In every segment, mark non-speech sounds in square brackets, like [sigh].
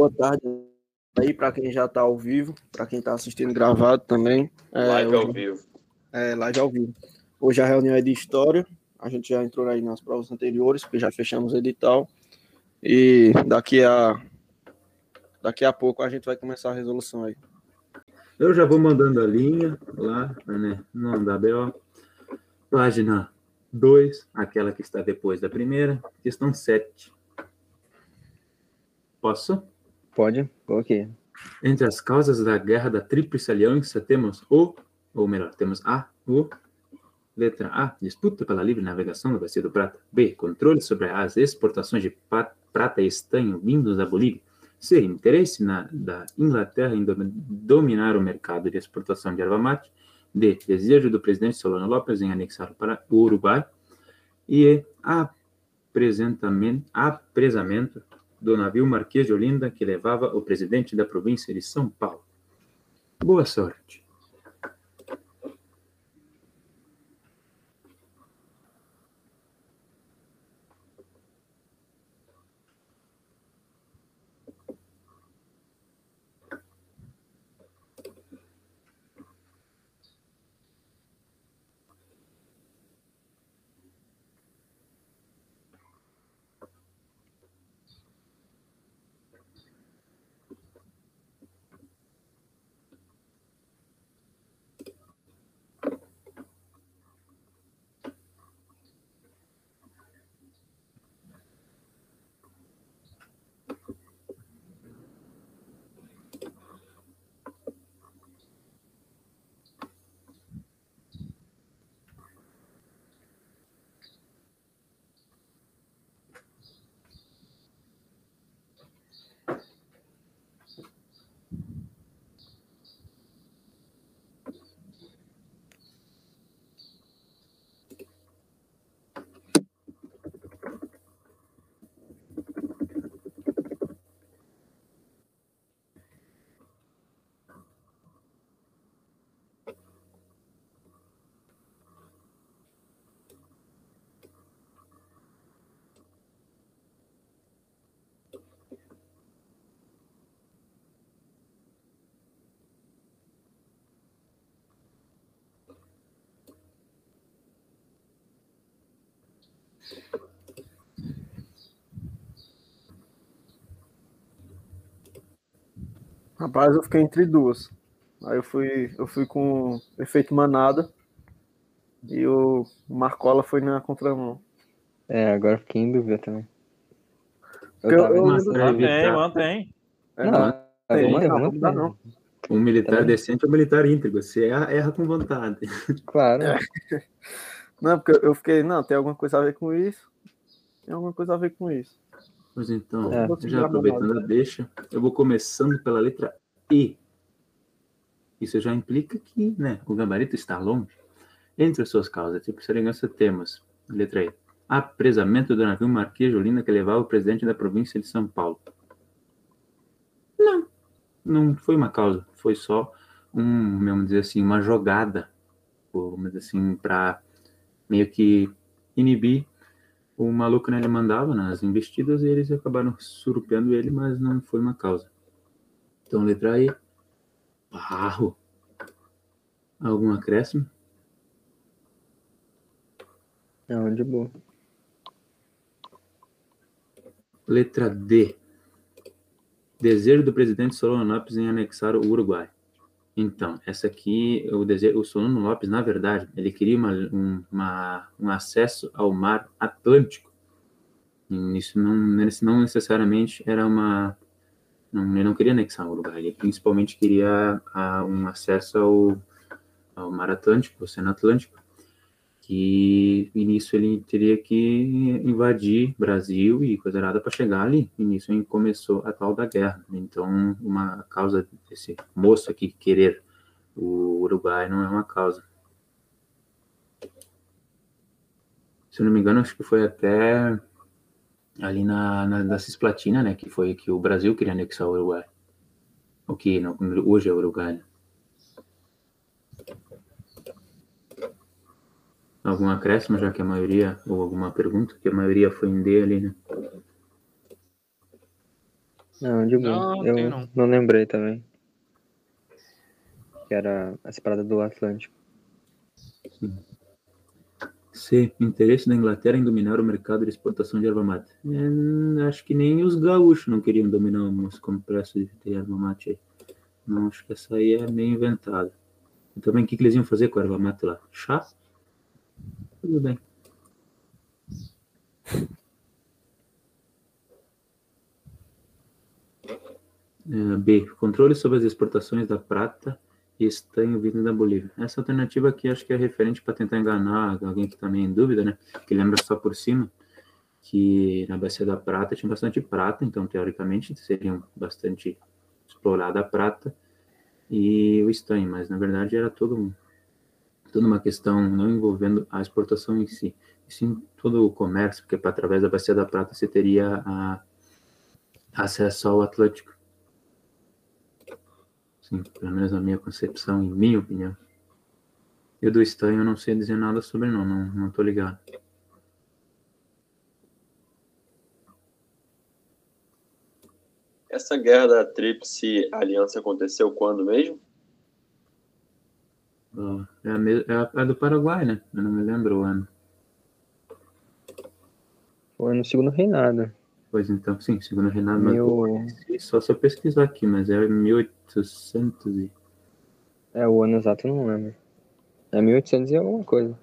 boa tarde aí para quem já está ao vivo, para quem está assistindo gravado também. É, live ao vivo. É, live ao vivo. Hoje a reunião é de história. A gente já entrou aí nas provas anteriores, porque já fechamos o edital. E daqui a daqui a pouco a gente vai começar a resolução aí. Eu já vou mandando a linha lá, né, no ABO. Página 2, aquela que está depois da primeira, questão 7. Posso? Pode, ok. Entre as causas da guerra da Tríplice Aliança temos o, ou melhor, temos a, o, letra A, disputa pela livre navegação da Bacia do Prata. B, controle sobre as exportações de prata e estanho vindos da Bolívia. C, interesse na, da Inglaterra em dominar o mercado de exportação de erva mate. D, desejo do presidente Solano Lopes em anexar para o Uruguai. E E, apresamento do navio Marquês de Olinda que levava o presidente da província de São Paulo. Boa sorte. Rapaz, eu fiquei entre duas. Aí eu fui, eu fui com efeito manada e o Marcola foi na contramão. É, agora fiquei em dúvida também. Eu, eu, eu mantém, mantém. É, não, mantém, não, não, não, não. Um militar decente é um militar íntegro. Você erra, erra com vontade. [laughs] Claro. É. Não, porque eu fiquei, não, tem alguma coisa a ver com isso. Tem alguma coisa a ver com isso. Pois então, é. já aproveitando a deixa, eu vou começando pela letra E. Isso já implica que né, o gabarito está longe. Entre as suas causas, tipo serengança, temos, letra E, apresamento do navio Marquês de Olinda que levava o presidente da província de São Paulo. Não, não foi uma causa, foi só um, vamos dizer assim, uma jogada, vamos dizer assim, para meio que inibir o maluco, né, ele mandava nas investidas e eles acabaram surrupiando ele, mas não foi uma causa. Então, letra E, barro. Algum acréscimo? Não, de boa. Letra D. Desejo do presidente Solano Lopes em anexar o Uruguai. Então, essa aqui, o, desejo, o Solano Lopes, na verdade, ele queria uma, um, uma, um acesso ao mar Atlântico. E isso não, não necessariamente era uma. Não, ele não queria anexar o Uruguai, ele principalmente queria a, um acesso ao, ao mar Atlântico, Oceano Atlântico, que nisso ele teria que invadir Brasil e coisa nada para chegar ali. Nisso começou a tal da guerra. Então, uma causa desse moço aqui querer o Uruguai não é uma causa. Se eu não me engano, acho que foi até ali na, na da Cisplatina, né, que foi que o Brasil queria anexar o Uruguai. O que não, hoje é o Uruguai. Algum acréscimo, já que a maioria, ou alguma pergunta, que a maioria foi em D ali, né? Não, de boa. Não, eu não. não lembrei também. Que era a separada do Atlântico. Sim. C. Interesse da Inglaterra em dominar o mercado de exportação de erva mate. É, acho que nem os gaúchos não queriam dominar os complexos de erva mate aí. Não, acho que essa aí é meio inventada. E também, o que, que eles iam fazer com a erva mate lá? Chá? Tudo bem. É, B. Controle sobre as exportações da prata e estanho vindo da Bolívia. Essa alternativa aqui acho que é referente para tentar enganar alguém que está meio em dúvida, né? Que lembra só por cima que na Bacia da Prata tinha bastante prata, então teoricamente seriam bastante explorada a prata e o estanho, mas na verdade era todo, toda uma questão não envolvendo a exportação em si, e sim todo o comércio, porque através da Bacia da Prata você teria a, acesso ao Atlântico. Sim, pelo menos na minha concepção, em minha opinião. E o do estanho eu não sei dizer nada sobre não, não, não tô ligado. Essa guerra da Tríplice Aliança aconteceu quando mesmo? Oh, é, a, é, a, do Paraguai, né? Eu não me lembro o ano. Foi no segundo reinado. Pois então, sim, segundo reinado. Mil... Só se eu pesquisar aqui, mas é 1800 e... É, o ano exato eu não lembro. É 1800 e alguma coisa.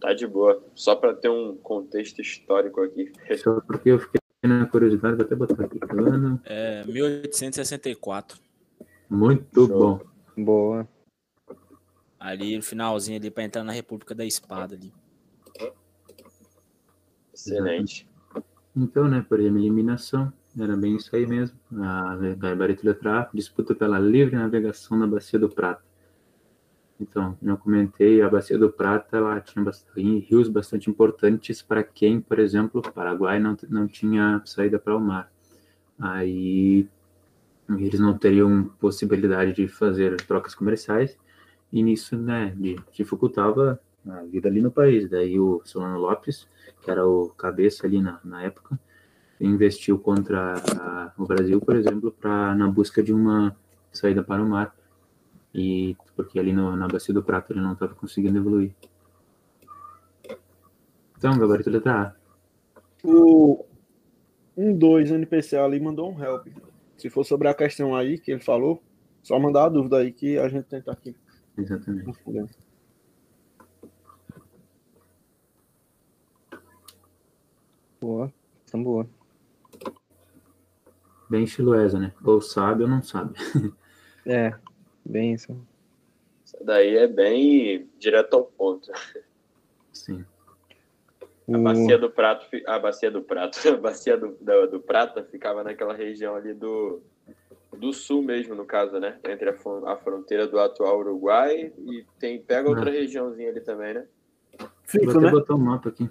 Tá de boa. Só para ter um contexto histórico aqui. Só porque eu fiquei na curiosidade, vou até botar aqui. Ano... É 1864. Muito Show. bom. Boa. Ali no finalzinho ali para entrar na República da Espada ali. Excelente. Então, né, por eliminação, era bem isso aí mesmo. A gabarito letra A, disputa pela livre navegação na Bacia do Prata. Então, eu comentei, a Bacia do Prata ela tinha bastante, rios bastante importantes para quem, por exemplo, o Paraguai não, não tinha saída para o mar. Aí eles não teriam possibilidade de fazer trocas comerciais e nisso, né, dificultava a vida ali no país. Daí o Solano Lopes, que era o cabeça ali na, na época, investiu contra a, o Brasil, por exemplo, para na busca de uma saída para o mar e porque ali no, na bacia do prato ele não estava conseguindo evoluir. Então, gabarito letra A. O 1-2 um, NPC ali mandou um help. Se for sobre a questão aí que ele falou, só mandar a dúvida aí que a gente tenta aqui. Exatamente. Boa, são boa. Bem estiloesa, né? Ou sabe ou não sabe. [laughs] é. Bem isso. Isso daí é bem direto ao ponto. Sim. A bacia do prato, a bacia do prato, [laughs] a bacia do, do, do, prata ficava naquela região ali do, do sul mesmo, no caso, né? Entre a, a fronteira do atual Uruguai e tem pega outra ah. regiãozinha ali também, né? Fica, Vou né? botar um mapa aqui.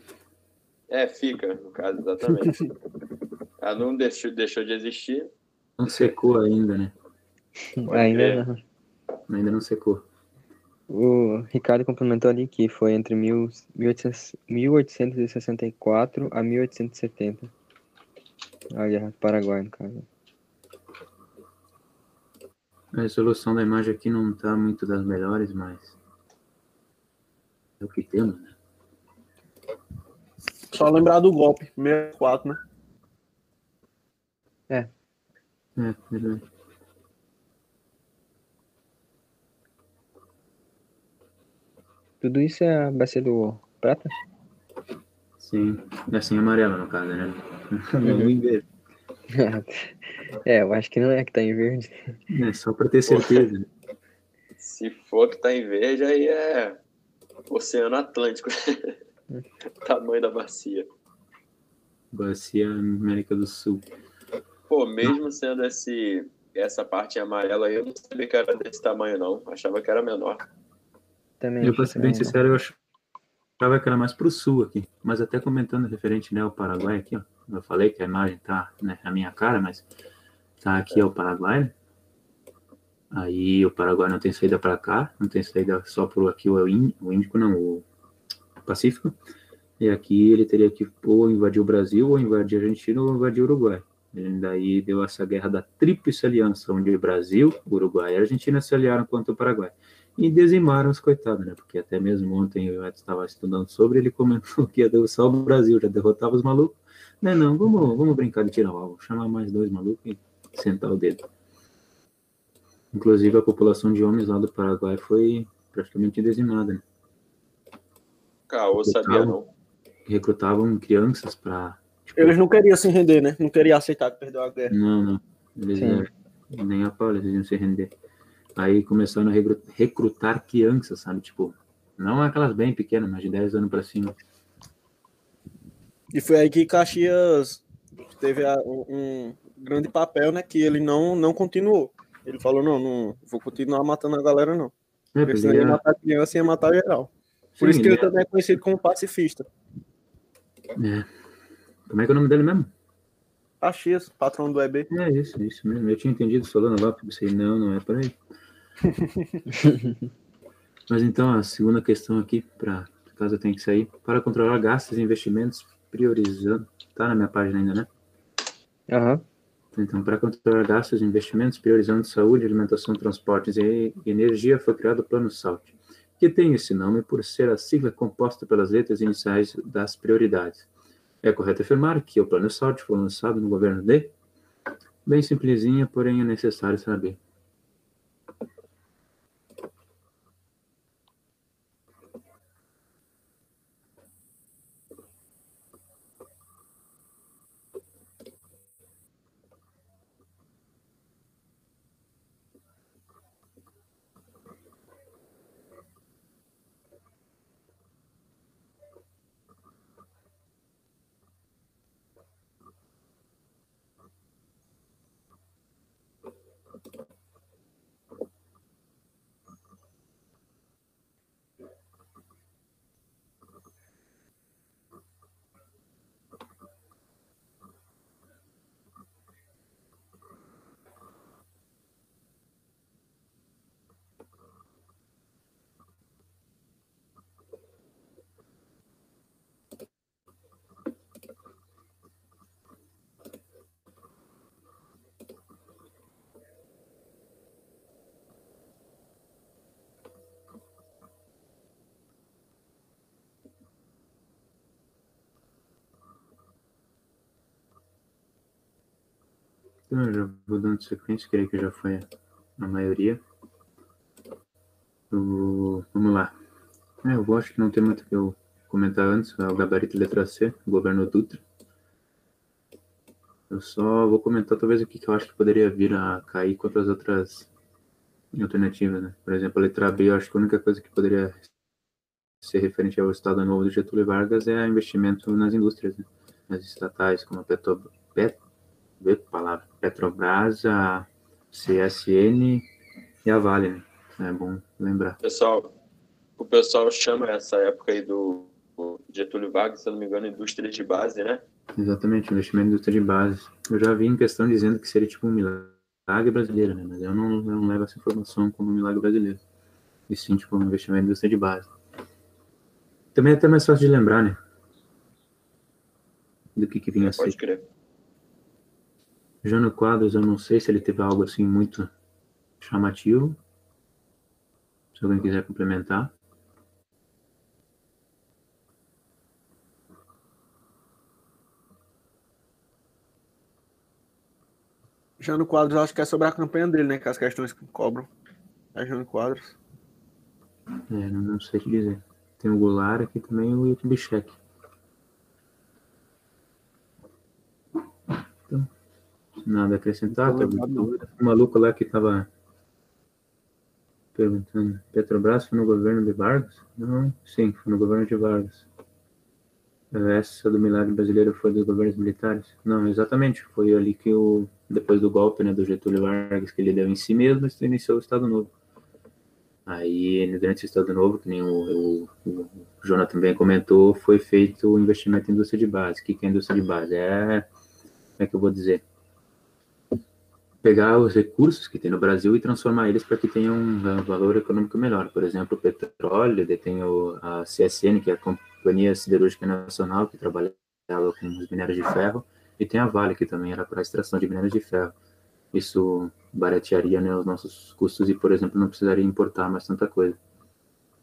É, fica, no caso, exatamente. [laughs] Ela não deixou, deixou de existir. Não secou ainda, né? ainda não. Ainda não secou. O Ricardo complementou ali que foi entre mil, 1864 a 1870. A Guerra do Paraguai, no caso. A resolução da imagem aqui não está muito das melhores, mas é o que temos, né? Só lembrar do golpe, 64, né? É. É, verdade. Tudo isso é a bacia do prata? Sim, é assim amarela no caso, né? [laughs] Não verde. [laughs] é, eu acho que não é que tá em verde. É, só para ter certeza. Se for que tá em verde, aí é Oceano Atlântico. [laughs] Tamanho da bacia. Bacia América do Sul. Pô, mesmo sendo esse, essa parte amarela aí, eu não sabia que era desse tamanho, não. Achava que era menor. Também. Eu, pra ser bem sincero, eu achava que era mais pro sul aqui. Mas até comentando referente né, ao Paraguai aqui, ó. Eu falei que a imagem tá né, na minha cara, mas tá aqui é o Paraguai. Né? Aí o Paraguai não tem saída para cá, não tem saída só por aqui o Índico, não, o Pacífico. E aqui ele teria que ou invadir o Brasil, ou invadir a Argentina, ou invadir o Uruguai. Daí deu essa guerra da Tríplice Aliança, onde o Brasil, Uruguai e Argentina se aliaram contra o Paraguai. E dizimaram os coitados, né? Porque até mesmo ontem o Edson estava estudando sobre, ele comentou [laughs] que ia derrotar o Brasil, já derrotava os malucos. Não, não, vamos, vamos brincar de tirar o alvo, chamar mais dois malucos e sentar o dedo. Inclusive, a população de homens lá do Paraguai foi praticamente dizimada, né? Caô, sabia não. Recrutavam crianças para Tipo, eles não queriam se render, né? Não queriam aceitar que perdeu a guerra. Não, não. Eles nem a pau, eles iam se render. Aí começaram a recrutar crianças, sabe? Tipo, não aquelas bem pequenas, mas de 10 anos para cima. E foi aí que Caxias teve a, um, grande papel, né? Que ele não, não continuou. Ele falou, não, não vou continuar matando a galera, não. É, porque senão ia matar criança e ia matar geral. Por Sim, isso que ele é... também é conhecido como pacifista. É. Como é que é o nome dele mesmo? Caxias, patrão do EB. É isso, isso mesmo. Eu tinha entendido Solano lá, pensei, não, não é para aí. [laughs] Mas então, a segunda questão aqui, para caso eu tenha que sair, para controlar gastos e investimentos, priorizando. Tá na minha página ainda, né? Aham. Uhum. Então, para controlar gastos e investimentos, priorizando saúde, alimentação, transportes e energia, foi criado o Plano SALT, que tem esse nome por ser a sigla composta pelas letras iniciais das prioridades. É correto afirmar que o Plano SALT foi lançado no governo de? Bem simplesinha, porém é necessário saber. Então, eu já vou dando sequência, creio que já foi a maioria. Eu, vamos lá. É, eu acho que não tem muito que eu comentar antes, é o gabarito letra C, o governo Dutra. Eu só vou comentar talvez aqui que eu acho que poderia vir a cair contra as outras alternativas, né? Por exemplo, a letra B, eu acho que a única coisa que poderia ser referente ao Estado Novo do Getúlio Vargas é investimento nas indústrias, né? nas estatais, como a Petro, Pet, ver palavra, Petrobras, a CSN e a Vale, né? É bom lembrar. Pessoal, o pessoal chama essa época aí do Getúlio Vargas, se não me engano, indústria de base, né? Exatamente, investimento em indústria de base. Eu já vi em questão dizendo que seria tipo um milagre brasileiro, né? Mas eu não, eu não levo essa informação como um milagre brasileiro. E sim, tipo, um investimento em indústria de base. Também é até mais fácil de lembrar, né? Do que, que vinha a ser. Pode crer. Jânio Quadros, eu não sei se ele teve algo assim muito chamativo. Se alguém quiser complementar. Jânio Quadros, acho que é sobre a campanha dele, né? Que as questões que cobram. É Jânio Quadros. É, não, sei te dizer. Tem o Goulart aqui também e o YouTube Nada a acrescentar, O maluco lá que tava perguntando, Petrobras foi no governo de Vargas? Não, sim, foi no governo de Vargas. Essa do milagre brasileiro foi dos governos militares? Não, exatamente, foi ali que o, depois do golpe, né, do Getúlio Vargas, que ele deu em si mesmo, iniciou o Estado Novo. Aí, durante o Estado Novo, que nem o, o, o Jonathan também comentou, foi feito o investimento em indústria de base. O que é indústria de base? É, como é que eu vou dizer? Pegar os recursos que tem no Brasil e transformar eles para que tenham um valor econômico melhor. Por exemplo, o petróleo, tem a CSN, que é a Companhia Siderúrgica Nacional, que trabalhava com os minérios de ferro, E tem a Vale, que também era para extração de minérios de ferro. Isso baratearia né, os nossos custos e, por exemplo, não precisaria importar mais tanta coisa.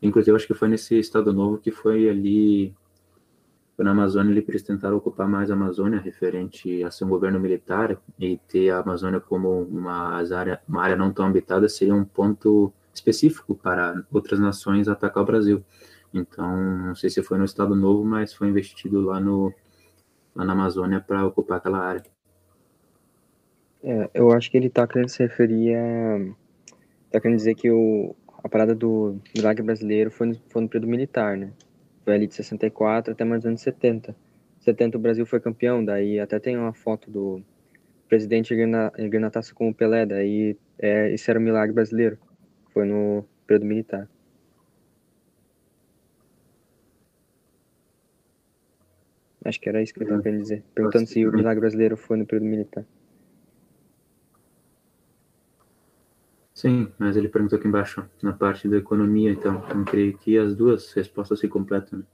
Inclusive, acho que foi nesse Estado Novo que foi ali, na Amazônia, eles tentaram ocupar mais a Amazônia, referente a ser um governo militar e ter a Amazônia como uma área, uma área não tão habitada seria um ponto específico para outras nações atacar o Brasil. Então, não sei se foi no Estado Novo, mas foi investido lá, no, lá na Amazônia para ocupar aquela área. É, eu acho que ele tá querendo se referir a. Tá querendo dizer que o, a parada do milagre brasileiro foi no, foi no período militar, né? Foi ali de 64 até mais ou menos 70. 70 o Brasil foi campeão, daí até tem uma foto do presidente erguendo a taça com o Pelé, daí é, esse era o milagre brasileiro. Foi no período militar. Acho que era isso que eu estava querendo dizer. Perguntando se o milagre brasileiro foi no período militar. Sim, mas ele perguntou aqui embaixo, na parte da economia, então. Eu creio que as duas respostas se completam. Né?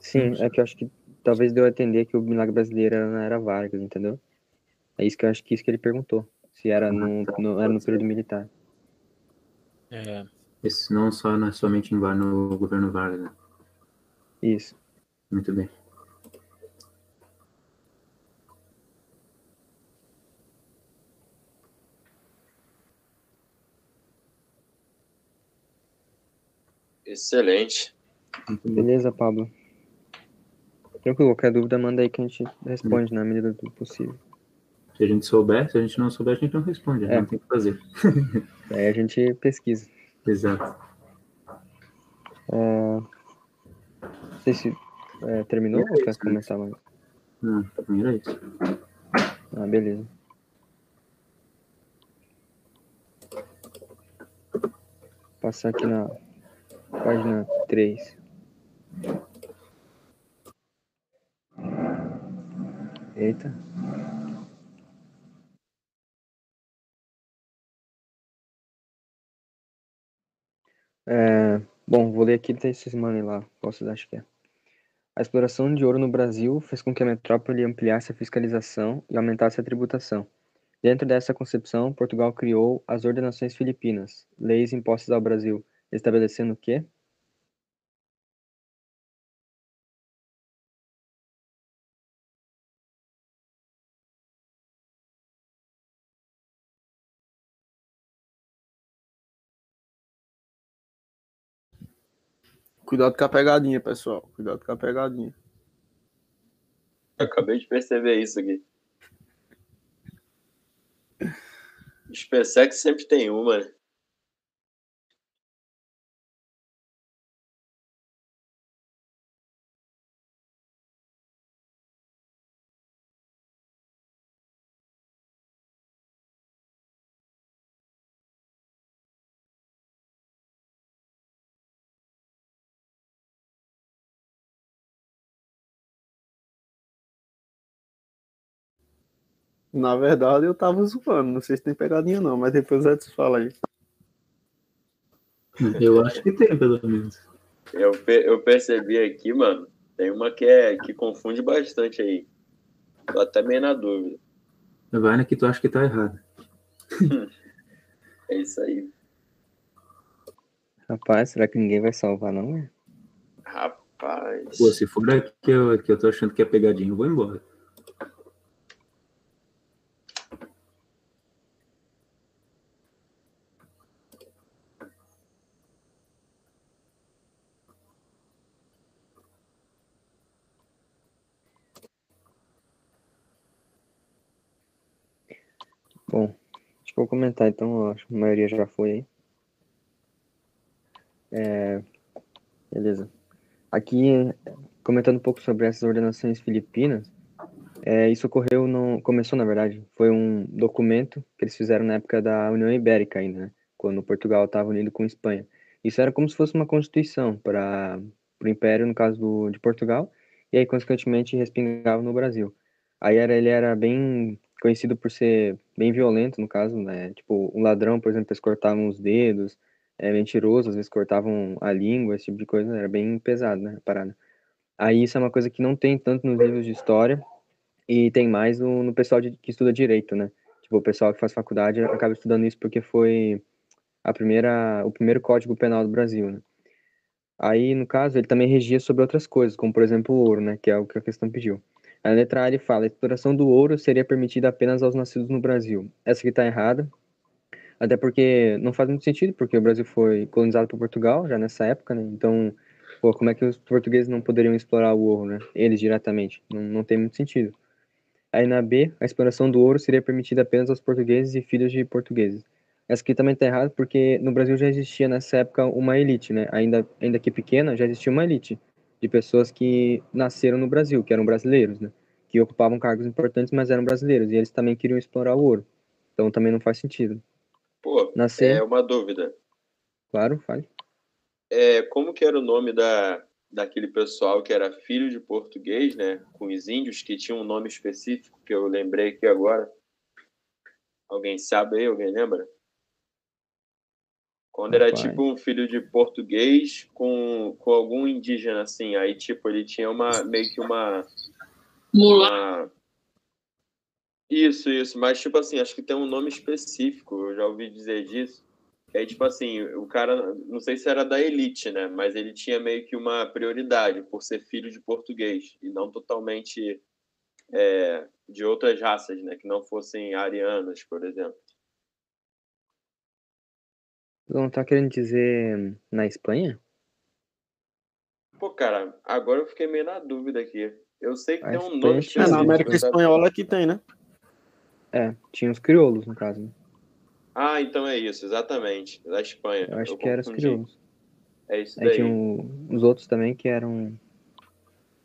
Sim, é que eu acho que talvez deu a entender que o milagre brasileiro era, era Vargas, entendeu? É isso que eu acho que isso que ele perguntou. Se era no, no era no período militar. É, Esse não só não é somente Var- no governo Vargas. Né? Isso. Muito bem. Excelente. Beleza, Pablo. Tranquilo, qualquer dúvida manda aí que a gente responde na medida do possível. Se a gente souber, se a gente não souber, a gente não responde. É. Não tem o que fazer. [laughs] Aí a gente pesquisa. Exato. É... Não sei se é, terminou ou quer comentar mais? Não, pra mim era isso. Ah, beleza. Passar aqui na página 3. Eita. É, bom, vou ler aqui e vocês mandem lá vocês acham que é. A exploração de ouro no Brasil fez com que a metrópole ampliasse a fiscalização e aumentasse a tributação. Dentro dessa concepção, Portugal criou as Ordenações Filipinas, leis impostas ao Brasil, estabelecendo o Cuidado com a pegadinha, pessoal. Cuidado com a pegadinha. Acabei de perceber isso aqui. SpaceX sempre tem uma, né? Na verdade, eu tava zoando. Não sei se tem pegadinha, não, mas depois o Edson fala aí. Eu acho que tem, pelo menos. Eu, eu percebi aqui, mano. Tem uma que, é, que confunde bastante aí. Tô até meio na dúvida. Vai na que tu acha que tá errado. [laughs] É isso aí. Rapaz, será que ninguém vai salvar, não? é? Rapaz. Pô, se for a que eu, que eu tô achando que é pegadinha, eu vou embora. Vou comentar então, acho que a maioria já foi aí. É, beleza. Aqui, comentando um pouco sobre essas ordenações filipinas, é, isso ocorreu, no, começou na verdade, foi um documento que eles fizeram na época da União Ibérica ainda, né? Quando Portugal estava unido com Espanha. Isso era como se fosse uma constituição para o Império, no caso do, de Portugal, e aí, consequentemente, respingava no Brasil. Aí era, ele era bem conhecido por ser bem violento, no caso, né? Tipo, um ladrão, por exemplo, eles cortavam os dedos, é, mentiroso, às vezes cortavam a língua, esse tipo de coisa, era bem pesado, né, a parada. Aí isso é uma coisa que não tem tanto nos livros de história e tem mais no, no pessoal de, que estuda direito, né? Tipo, o pessoal que faz faculdade acaba estudando isso porque foi a primeira, o primeiro código penal do Brasil, né? Aí, no caso, ele também regia sobre outras coisas, como, por exemplo, o ouro, né? Que é o que a questão pediu. A letra A ele fala: a exploração do ouro seria permitida apenas aos nascidos no Brasil. Essa aqui está errada, até porque não faz muito sentido, porque o Brasil foi colonizado por Portugal já nessa época, né? Então, pô, como é que os portugueses não poderiam explorar o ouro, né? Eles diretamente. Não, não tem muito sentido. Aí na B, a exploração do ouro seria permitida apenas aos portugueses e filhos de portugueses. Essa aqui também está errada, porque no Brasil já existia nessa época uma elite, né? Ainda, ainda que pequena, já existia uma elite de pessoas que nasceram no Brasil, que eram brasileiros, né? Que ocupavam cargos importantes, mas eram brasileiros. E eles também queriam explorar o ouro. Então também não faz sentido. Pô, Nascer. é uma dúvida. Claro, fale. É, como que era o nome da, daquele pessoal que era filho de português, né? Com os índios, que tinha um nome específico, que eu lembrei aqui agora. Alguém sabe aí? Alguém lembra? Quando era Rapaz. tipo um filho de português com, com algum indígena, assim. Aí, tipo, ele tinha uma meio que uma. uma... Isso, isso. Mas, tipo assim, acho que tem um nome específico. Eu já ouvi dizer disso. Que aí, tipo assim, o cara, não sei se era da elite, né? Mas ele tinha meio que uma prioridade por ser filho de português e não totalmente é, de outras raças, né? Que não fossem arianas, por exemplo. Não tá querendo dizer na Espanha? Pô, cara, agora eu fiquei meio na dúvida aqui. Eu sei que A tem um nome tinha- É, na. América? Espanhola que tem, né? É, tinha os crioulos, no caso. Né? Ah, então é isso, exatamente. Da Espanha. Eu acho que eram os crioulos. É isso Aí daí. tinha o- os outros também que eram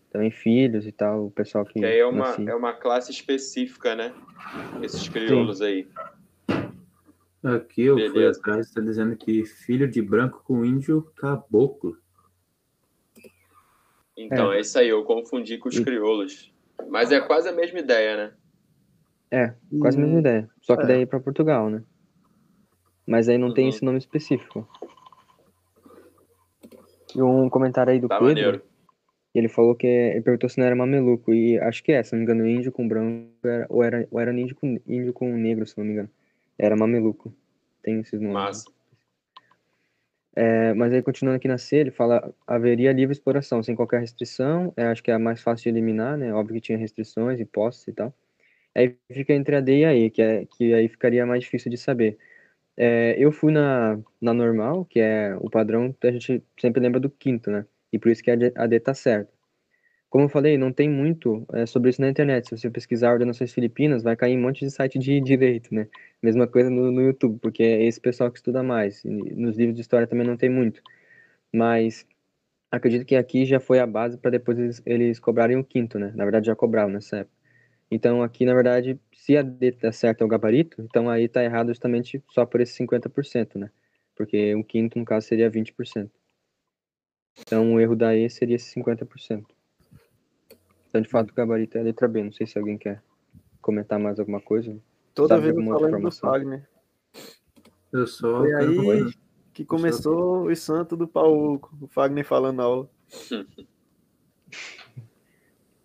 também filhos e tal, o pessoal que Que aí é uma, nascia. é uma classe específica, né? Esses crioulos aí. Aqui eu fui Beleza. atrás, está dizendo que filho de branco com índio caboclo. Então, é. isso aí, eu confundi com os E- crioulos. Mas é quase a mesma ideia, né? É, quase a mesma ideia. Só que é. daí pra Portugal, né? Mas aí não tem Uhum. esse nome específico. E um comentário aí do Tá Pedro, maneiro. ele falou que é- ele perguntou se não era mameluco. E acho que é, se não me engano, índio com branco, era, ou, era, ou era índio com, índio com negro, se não me engano. Era mameluco. Tem esses nomes. Massa. É, mas aí, continuando aqui na C, ele fala haveria livre exploração, sem qualquer restrição. É, acho que é a mais fácil de eliminar, né? Óbvio que tinha restrições, impostos e tal. Aí fica entre a D e a E, que, é, que aí ficaria mais difícil de saber. É, eu fui na, na normal, que é o padrão, a gente sempre lembra do quinto, né? E por isso que a D, a D tá certa. Como eu falei, não tem muito é, sobre isso na internet. Se você pesquisar ordenações filipinas, vai cair um monte de site de direito, né? Mesma coisa no, no YouTube, porque é esse pessoal que estuda mais. E nos livros de história também não tem muito. Mas acredito que aqui já foi a base para depois eles, eles cobrarem o quinto, né? Na verdade, já cobravam nessa época. Então, aqui, na verdade, se a D tá certa é o gabarito, então aí tá errado justamente só por esse 50%, né? Porque o quinto, no caso, seria 20%. Então, o erro da E seria esse 50%. Então, de fato, o gabarito é a letra B. Não sei se alguém quer comentar mais alguma coisa. Toda Sabe vez eu falando do? Fagner. Eu Foi quero aí que começou o santo do Pauco, o Fagner falando na aula. [laughs]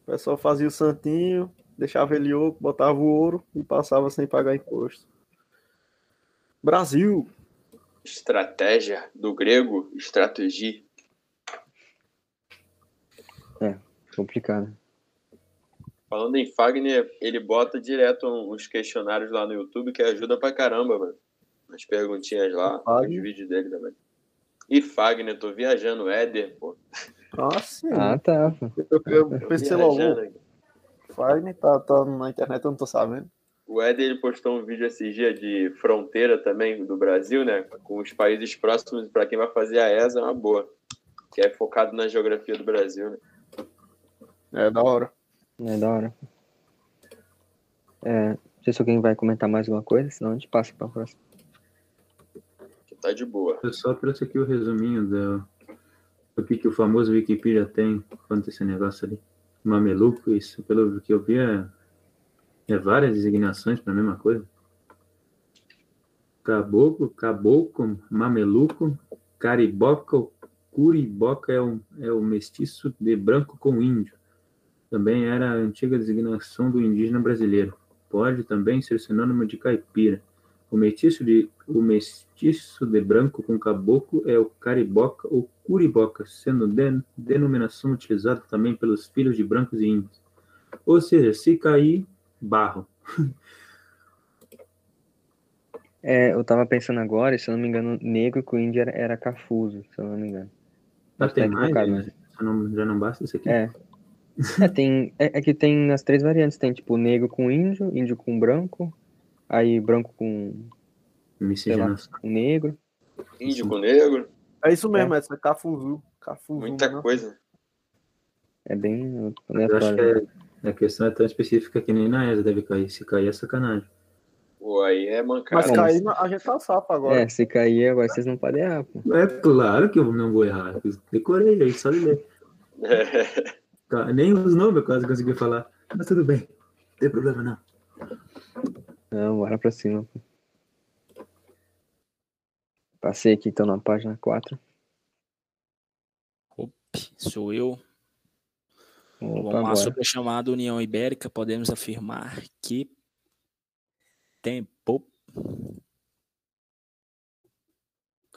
O pessoal fazia o santinho, deixava ele oco, botava o ouro e passava sem pagar imposto. Brasil! Estratégia do grego, estratégia. Complicado. Falando em Fagner, ele bota direto uns questionários lá no YouTube que ajuda pra caramba, mano. As perguntinhas lá, Fagner. os vídeos dele também. E Fagner, tô viajando, Éder, pô. Ah, sim. Ah, tá. eu, eu pensei logo. Fagner tá, tá na internet, eu não tô sabendo. O Éder ele postou um vídeo esses dias de fronteira também do Brasil, né? Com os países próximos, para quem vai fazer a ESA, é uma boa. Que é focado na geografia do Brasil, né? É da hora. É da hora. É, não sei se alguém vai comentar mais alguma coisa, senão a gente passa pra próxima. Que tá de boa. Eu só trouxe aqui o resuminho do, do que, que o famoso Wikipedia tem quanto a esse negócio ali. Mameluco, isso, pelo que eu vi, é, é várias designações para a mesma coisa. caboclo, caboclo, mameluco, cariboca, curiboca é o, é o mestiço de branco com índio. Também era a antiga designação do indígena brasileiro. Pode também ser sinônimo de caipira. O mestiço de, o mestiço de branco com caboclo é o cariboca ou curiboca, sendo den, denominação utilizada também pelos filhos de brancos e índios. Ou seja, se cair, barro. [laughs] É, eu tava pensando agora, se eu não me engano, negro com índio era, era cafuso, se eu não me engano. Ah, Mas tem tá mais? né? Já não, já não basta isso aqui? É. [laughs] É, tem, é, é que tem as três variantes. Tem, tipo, negro com índio, índio com branco, aí branco com, lá, com negro. Índio com negro, É isso mesmo, é, é Cafuzu. Cafuzu muita né? coisa. É bem Eu acho que é- a questão é tão específica que nem na ESA deve cair. Se cair é sacanagem. Pô, aí é Mas mancada. Bom, cair, a gente tá safo agora. É, se cair agora vocês não podem errar, pô. É claro que eu não vou errar. Eu decorei aí, só de ler. [laughs] Nem os nomes eu quase consegui falar. Mas tudo bem. Não tem problema não. Não, bora pra cima. Passei aqui, então, na página 4. Opa, sou eu. Opa, Vamos lá, sobre a chamada União Ibérica, podemos afirmar que tempo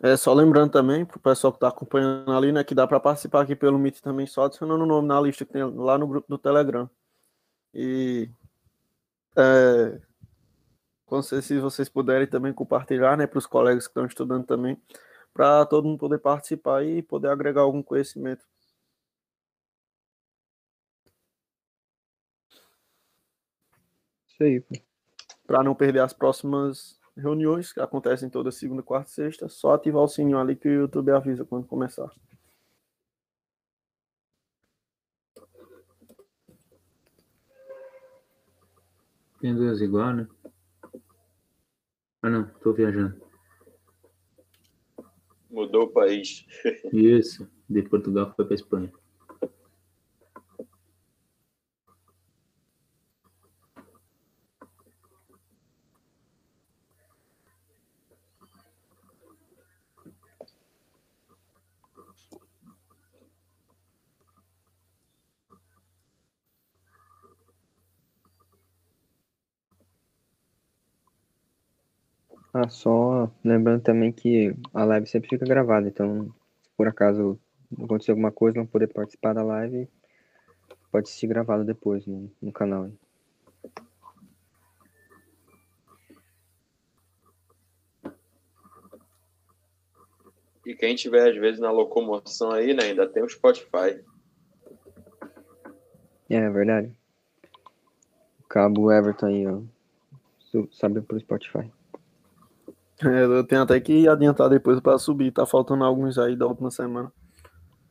É, só lembrando também, pro pessoal que tá acompanhando ali, né, que dá para participar aqui pelo Meet também, só adicionando o nome na lista que tem lá no grupo do Telegram. E é, com certeza, se vocês puderem também compartilhar, né, para os colegas que estão estudando também, para todo mundo poder participar e poder agregar algum conhecimento. Isso aí. Para não perder as próximas reuniões que acontecem toda segunda, quarta e sexta, só ativar o sininho ali que o YouTube avisa quando começar. Tem duas igual, né? Ah não, tô viajando. Mudou o país. Isso. De Portugal foi pra Espanha. Ah, só lembrando também que a live sempre fica gravada, então, se por acaso acontecer alguma coisa, não poder participar da live, pode assistir gravado depois no, no canal. aí. E quem tiver, às vezes, na locomoção aí, né? Ainda tem o Spotify. É, é verdade. O cabo Everton aí, ó. Sabe pro Spotify. É, eu tenho até que adiantar depois para subir, tá faltando alguns aí da última semana.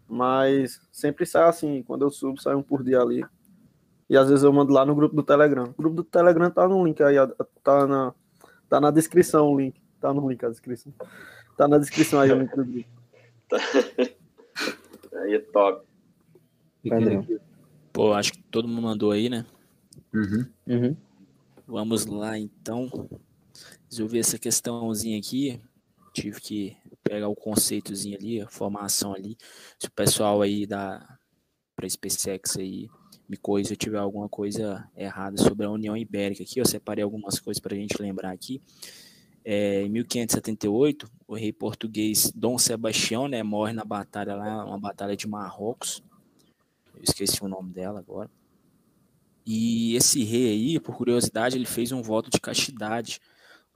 Mas sempre sai assim, quando eu subo, sai um por dia ali. E às vezes eu mando lá no grupo do Telegram. O grupo do Telegram tá no link aí, tá na, tá na descrição o link. Tá no link a descrição. Tá na descrição aí o link do grupo. [laughs] Aí é top. Padrão. Pô, acho que todo mundo mandou aí, né? Uhum. Uhum. Vamos lá, então. Resolver essa questãozinha aqui. Tive que pegar o conceitozinho ali, a formação ali. Se o pessoal aí da para SpaceX aí me se eu tiver alguma coisa errada sobre a União Ibérica aqui, eu separei algumas coisas para a gente lembrar aqui. É, em 1578, o rei português Dom Sebastião, né, morre na batalha lá, uma batalha de Marrocos. Eu esqueci o nome dela agora. E esse rei aí, por curiosidade, ele fez um voto de castidade,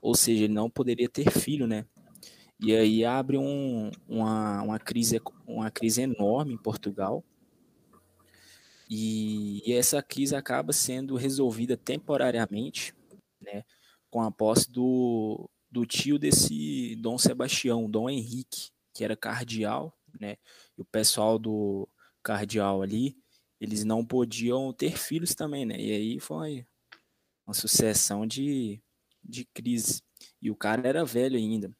ou seja, ele não poderia ter filho, né? E aí abre um, uma, uma, crise, uma crise enorme em Portugal. E, e essa crise acaba sendo resolvida temporariamente, né? Com a posse do, do tio desse Dom Sebastião, Dom Henrique, que era cardeal, né? E o pessoal do cardeal ali, eles não podiam ter filhos também, né? E aí foi uma sucessão de, de crise. E o cara era velho ainda.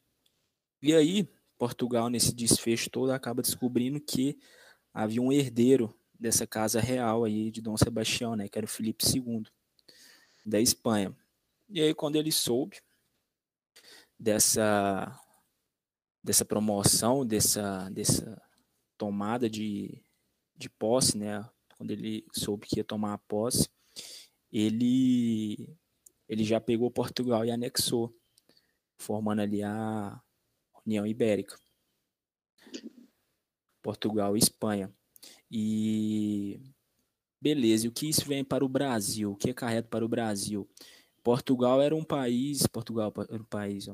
E aí, Portugal, nesse desfecho todo, acaba descobrindo que havia um herdeiro dessa casa real aí de Dom Sebastião, né? Que era o Felipe II, da Espanha. E aí, quando ele soube dessa dessa promoção, dessa dessa tomada de, de posse, né? Quando ele soube que ia tomar a posse, ele ele já pegou Portugal e anexou, formando ali a União Ibérica. Portugal e Espanha. E beleza, e o que isso vem para o Brasil? O que é carreto para o Brasil? Portugal era um país, Portugal era um país,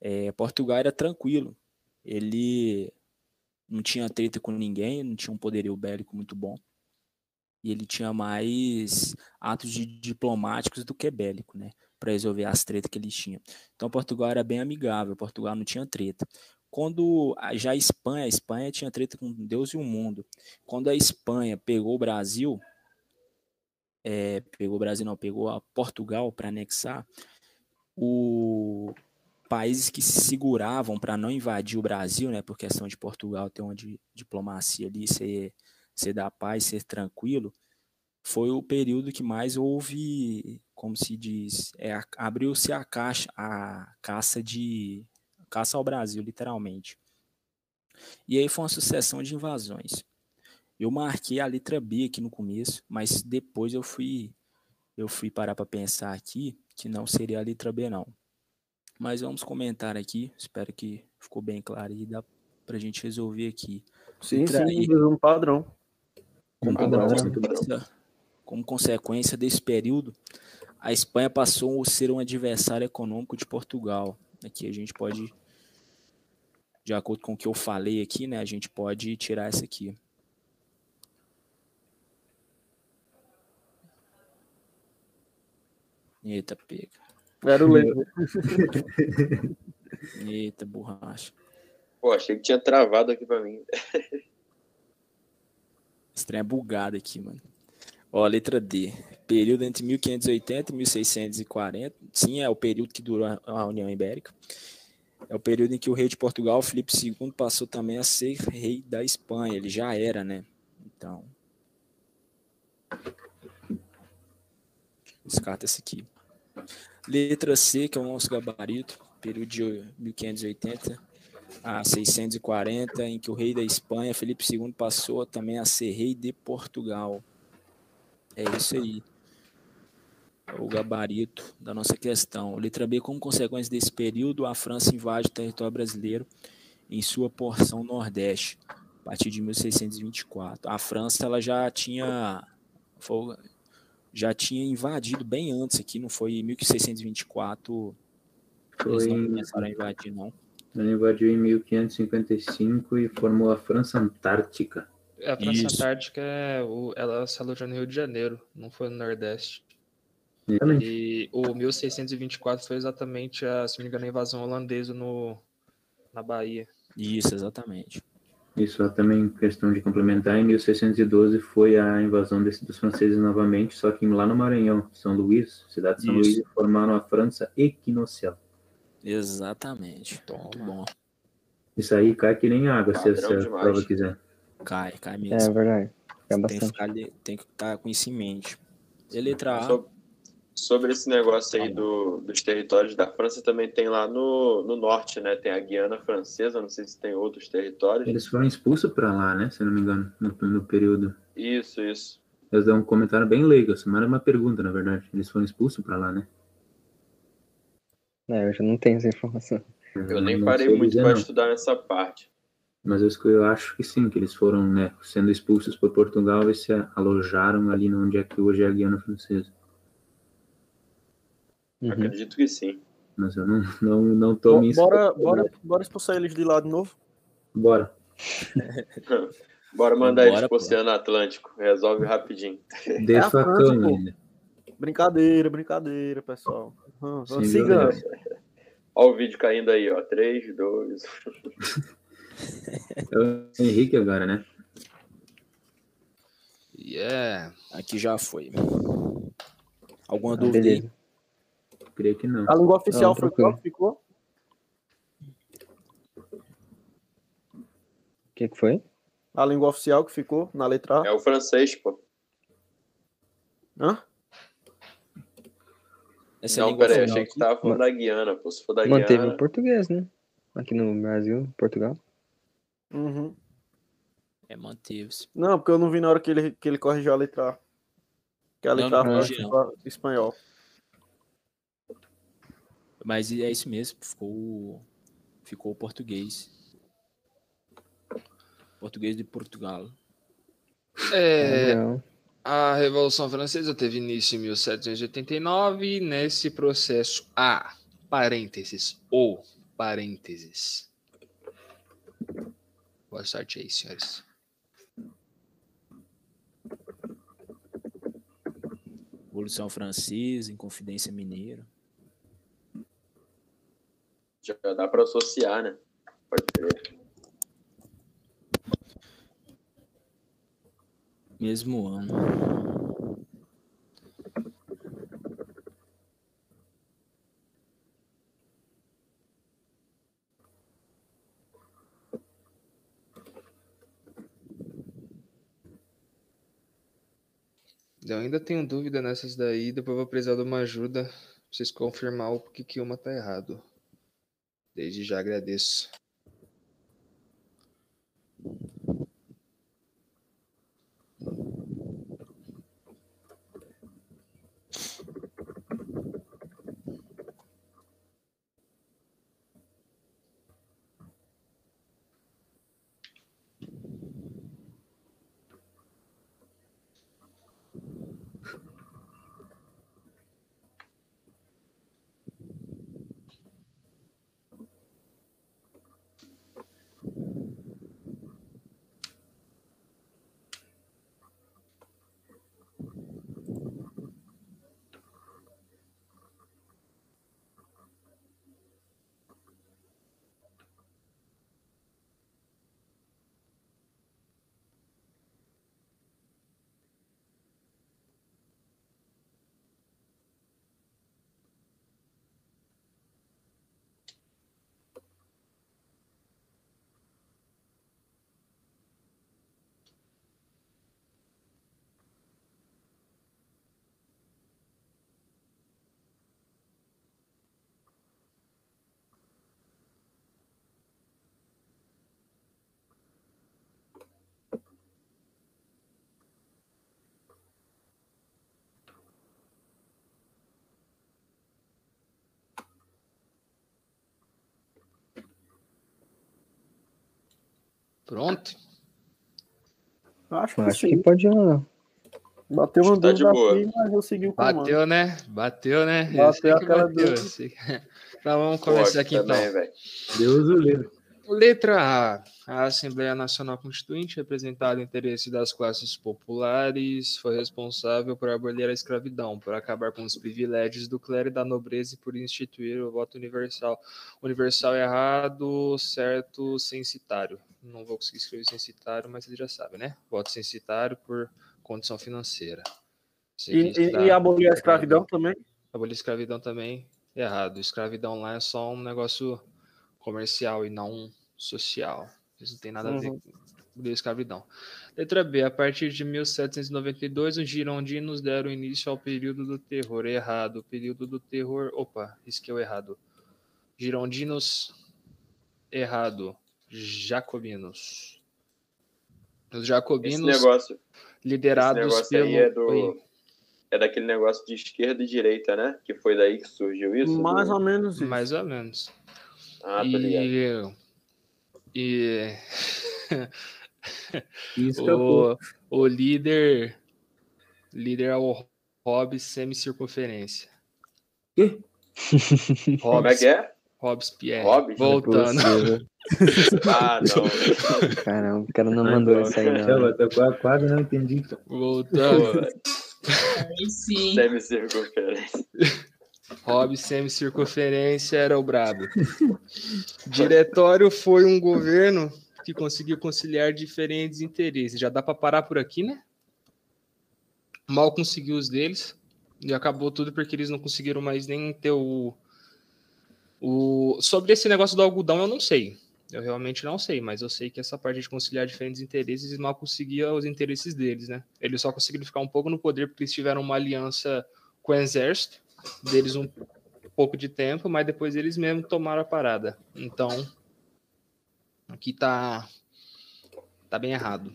é, Portugal era tranquilo. Ele não tinha treta com ninguém, não tinha um poderio bélico muito bom. E ele tinha mais atos de diplomáticos do que bélico, né? Para resolver as tretas que ele tinha. Então Portugal era bem amigável, Portugal não tinha treta. Quando já a Espanha, a Espanha tinha treta com Deus e o mundo. Quando a Espanha pegou o Brasil, é, pegou o Brasil não, pegou a Portugal para anexar, o países que se seguravam para não invadir o Brasil, né, por questão de Portugal ter uma diplomacia ali, ser, ser da paz, ser tranquilo, foi o período que mais houve, como se diz, é, abriu-se a caixa, a caça de caça ao Brasil, literalmente. E aí foi uma sucessão de invasões. Eu marquei a letra B aqui no começo, mas depois eu fui eu fui parar para pensar aqui que não seria a letra B não. Mas vamos comentar aqui, espero que ficou bem claro e dá para a gente resolver aqui. Sim, sim, um padrão. Como, padrão, consequência, como consequência desse período, a Espanha passou a ser um adversário econômico de Portugal. Aqui a gente pode de acordo com o que eu falei aqui, né, a gente pode tirar essa aqui. Eita, pega. Era o levo. [laughs] Eita, borracha. Pô, achei que tinha travado aqui pra mim. [laughs] Esse trem é bugado aqui, mano. Ó, letra D. Período entre 1580 e 1640. Sim, é o período que durou a União Ibérica. É o período em que o rei de Portugal, Felipe II, passou também a ser rei da Espanha. Ele já era, né? Então. Descarta esse aqui. Letra C, que é o nosso gabarito, período de 1580 a 640, em que o rei da Espanha, Felipe II, passou também a ser rei de Portugal. É isso aí o gabarito da nossa questão. Letra B, como consequência desse período, a França invade o território brasileiro em sua porção nordeste, a partir de 1624. A França ela já tinha já tinha invadido bem antes aqui, não foi em 1624 foi, eles não começaram a invadir, não. Ele invadiu em 1555 e formou a França Antártica. A França Isso. Antártica é o, ela se alojou no Rio de Janeiro, não foi no Nordeste. E o 1624 foi exatamente, a, se não me engano, a invasão holandesa no, na Bahia. Isso, exatamente. Isso, também questão de complementar, em 1612 foi a invasão desse, dos franceses novamente, só que lá no Maranhão, São Luís, cidade de São Isso. Luís, formaram a França equinocial. Exatamente. Muito bom. Isso aí cai que nem água, se, se a prova quiser. Cai, cai mesmo. É verdade. Tem que, ficar, tem que estar com isso em mente. E letra A. Sobre esse negócio aí do, dos territórios da França, também tem lá no, no norte, né? Tem a Guiana Francesa, não sei se tem outros territórios. Eles foram expulsos para lá, né? Se não me engano, no, no período. Isso, isso. Eles dão um comentário bem leigo, assim, mas é uma pergunta, na verdade. Eles foram expulsos para lá, né? É, eu já não tenho essa informação. Eu, eu nem parei muito para estudar nessa parte. Mas eu, eu acho que sim, que eles foram né, sendo expulsos por Portugal e se alojaram ali onde é que hoje é a Guiana Francesa. Uhum. Acredito que sim. Mas eu não, não, não tô Bo, me bora, bora, bora expulsar eles de lá de novo? Bora. [laughs] bora mandar bora, eles pro Oceano Atlântico. Resolve rapidinho. De é facão ainda. Brincadeira, brincadeira, pessoal. Uhum, siga. Olha o vídeo caindo aí, ó. 3, 2. É o Henrique agora, né? Yeah. Aqui já foi. Alguma ah, dúvida beleza. aí? Creio que não. A língua oficial não, foi qual que ficou? O que, que foi? A língua oficial que ficou na letra A? É o francês, pô. Hã? Essa não, peraí, achei que tava falando da Guiana, pô. Se for da Manteve Guiana. o português, né? Aqui no Brasil, Portugal. Uhum. é manteve-se. Não, porque eu não vi na hora que ele, que ele corrigiu a letra A. Que a Não, letra A não pra espanhol. Mas é isso mesmo, ficou, ficou o português. Português de Portugal. É, Não. A Revolução Francesa teve início em 1789 e nesse processo a parênteses ou parênteses. Boa sorte aí, senhores. Revolução Francesa, Inconfidência Mineira. Já dá pra associar, né? Pode crer. Mesmo ano. Eu ainda tenho dúvida nessas daí, depois vou precisar de uma ajuda pra vocês confirmar o que que uma tá errado. Desde já agradeço. Pronto? Acho que Acho sim. que pode ir lá. Bateu uma tá dúvida boa. aqui, mas eu segui o comando. Bateu, né? Bateu, né? Eu Bateu aquela bateu. eu dúvida. [laughs] Então vamos Pô, começar aqui também, então. velho. Deus o livre. Letra A. A Assembleia Nacional Constituinte, representada o interesse das classes populares, foi responsável por abolir a escravidão, por acabar com os privilégios do clero e da nobreza e por instituir o voto universal. Universal errado, certo censitário. Não vou conseguir escrever censitário, mas vocês já sabem, né? Voto censitário por condição financeira. E, e, e abolir a escravidão também? Abolir escravidão também errado. Escravidão lá é só um negócio comercial e não social. Isso não tem nada a ver Uhum. com abolir escravidão. Letra B. A partir de 1792, os girondinos deram início ao período do terror. Errado. Período do terror. Opa, risquei o errado. Girondinos. Errado. Jacobinos. Os Esse jacobinos negócio, esse liderados negócio pelo. aí é do. Oi. É daquele negócio de esquerda e direita, né? Que foi daí que surgiu isso? Mais do... ou menos isso. Mais ou menos. Ah, tá ligado. E, e eu [laughs] o, o líder líder é o Hobbes semicircunferência. Quê? [laughs] Como é que é? Hobbes Pierre. Hobbes? Voltando. [laughs] Ah, não. Caramba, o cara não mandou não. isso aí, não. Eu quase, quase não entendi. Voltando. Aí sim. Semicircunferência. Hobbes semicircunferência era o brabo. Diretório foi um governo que conseguiu conciliar diferentes interesses. Já dá para parar por aqui, né? Mal conseguiu os deles e acabou tudo porque eles não conseguiram mais nem ter o, o sobre esse negócio do algodão eu não sei. Eu realmente não sei, mas eu sei que essa parte de conciliar diferentes interesses mal conseguiam os interesses deles, né? Eles só conseguiram ficar um pouco no poder porque eles tiveram uma aliança com o exército deles um pouco de tempo, mas depois eles mesmos tomaram a parada. Então, aqui tá, tá bem errado.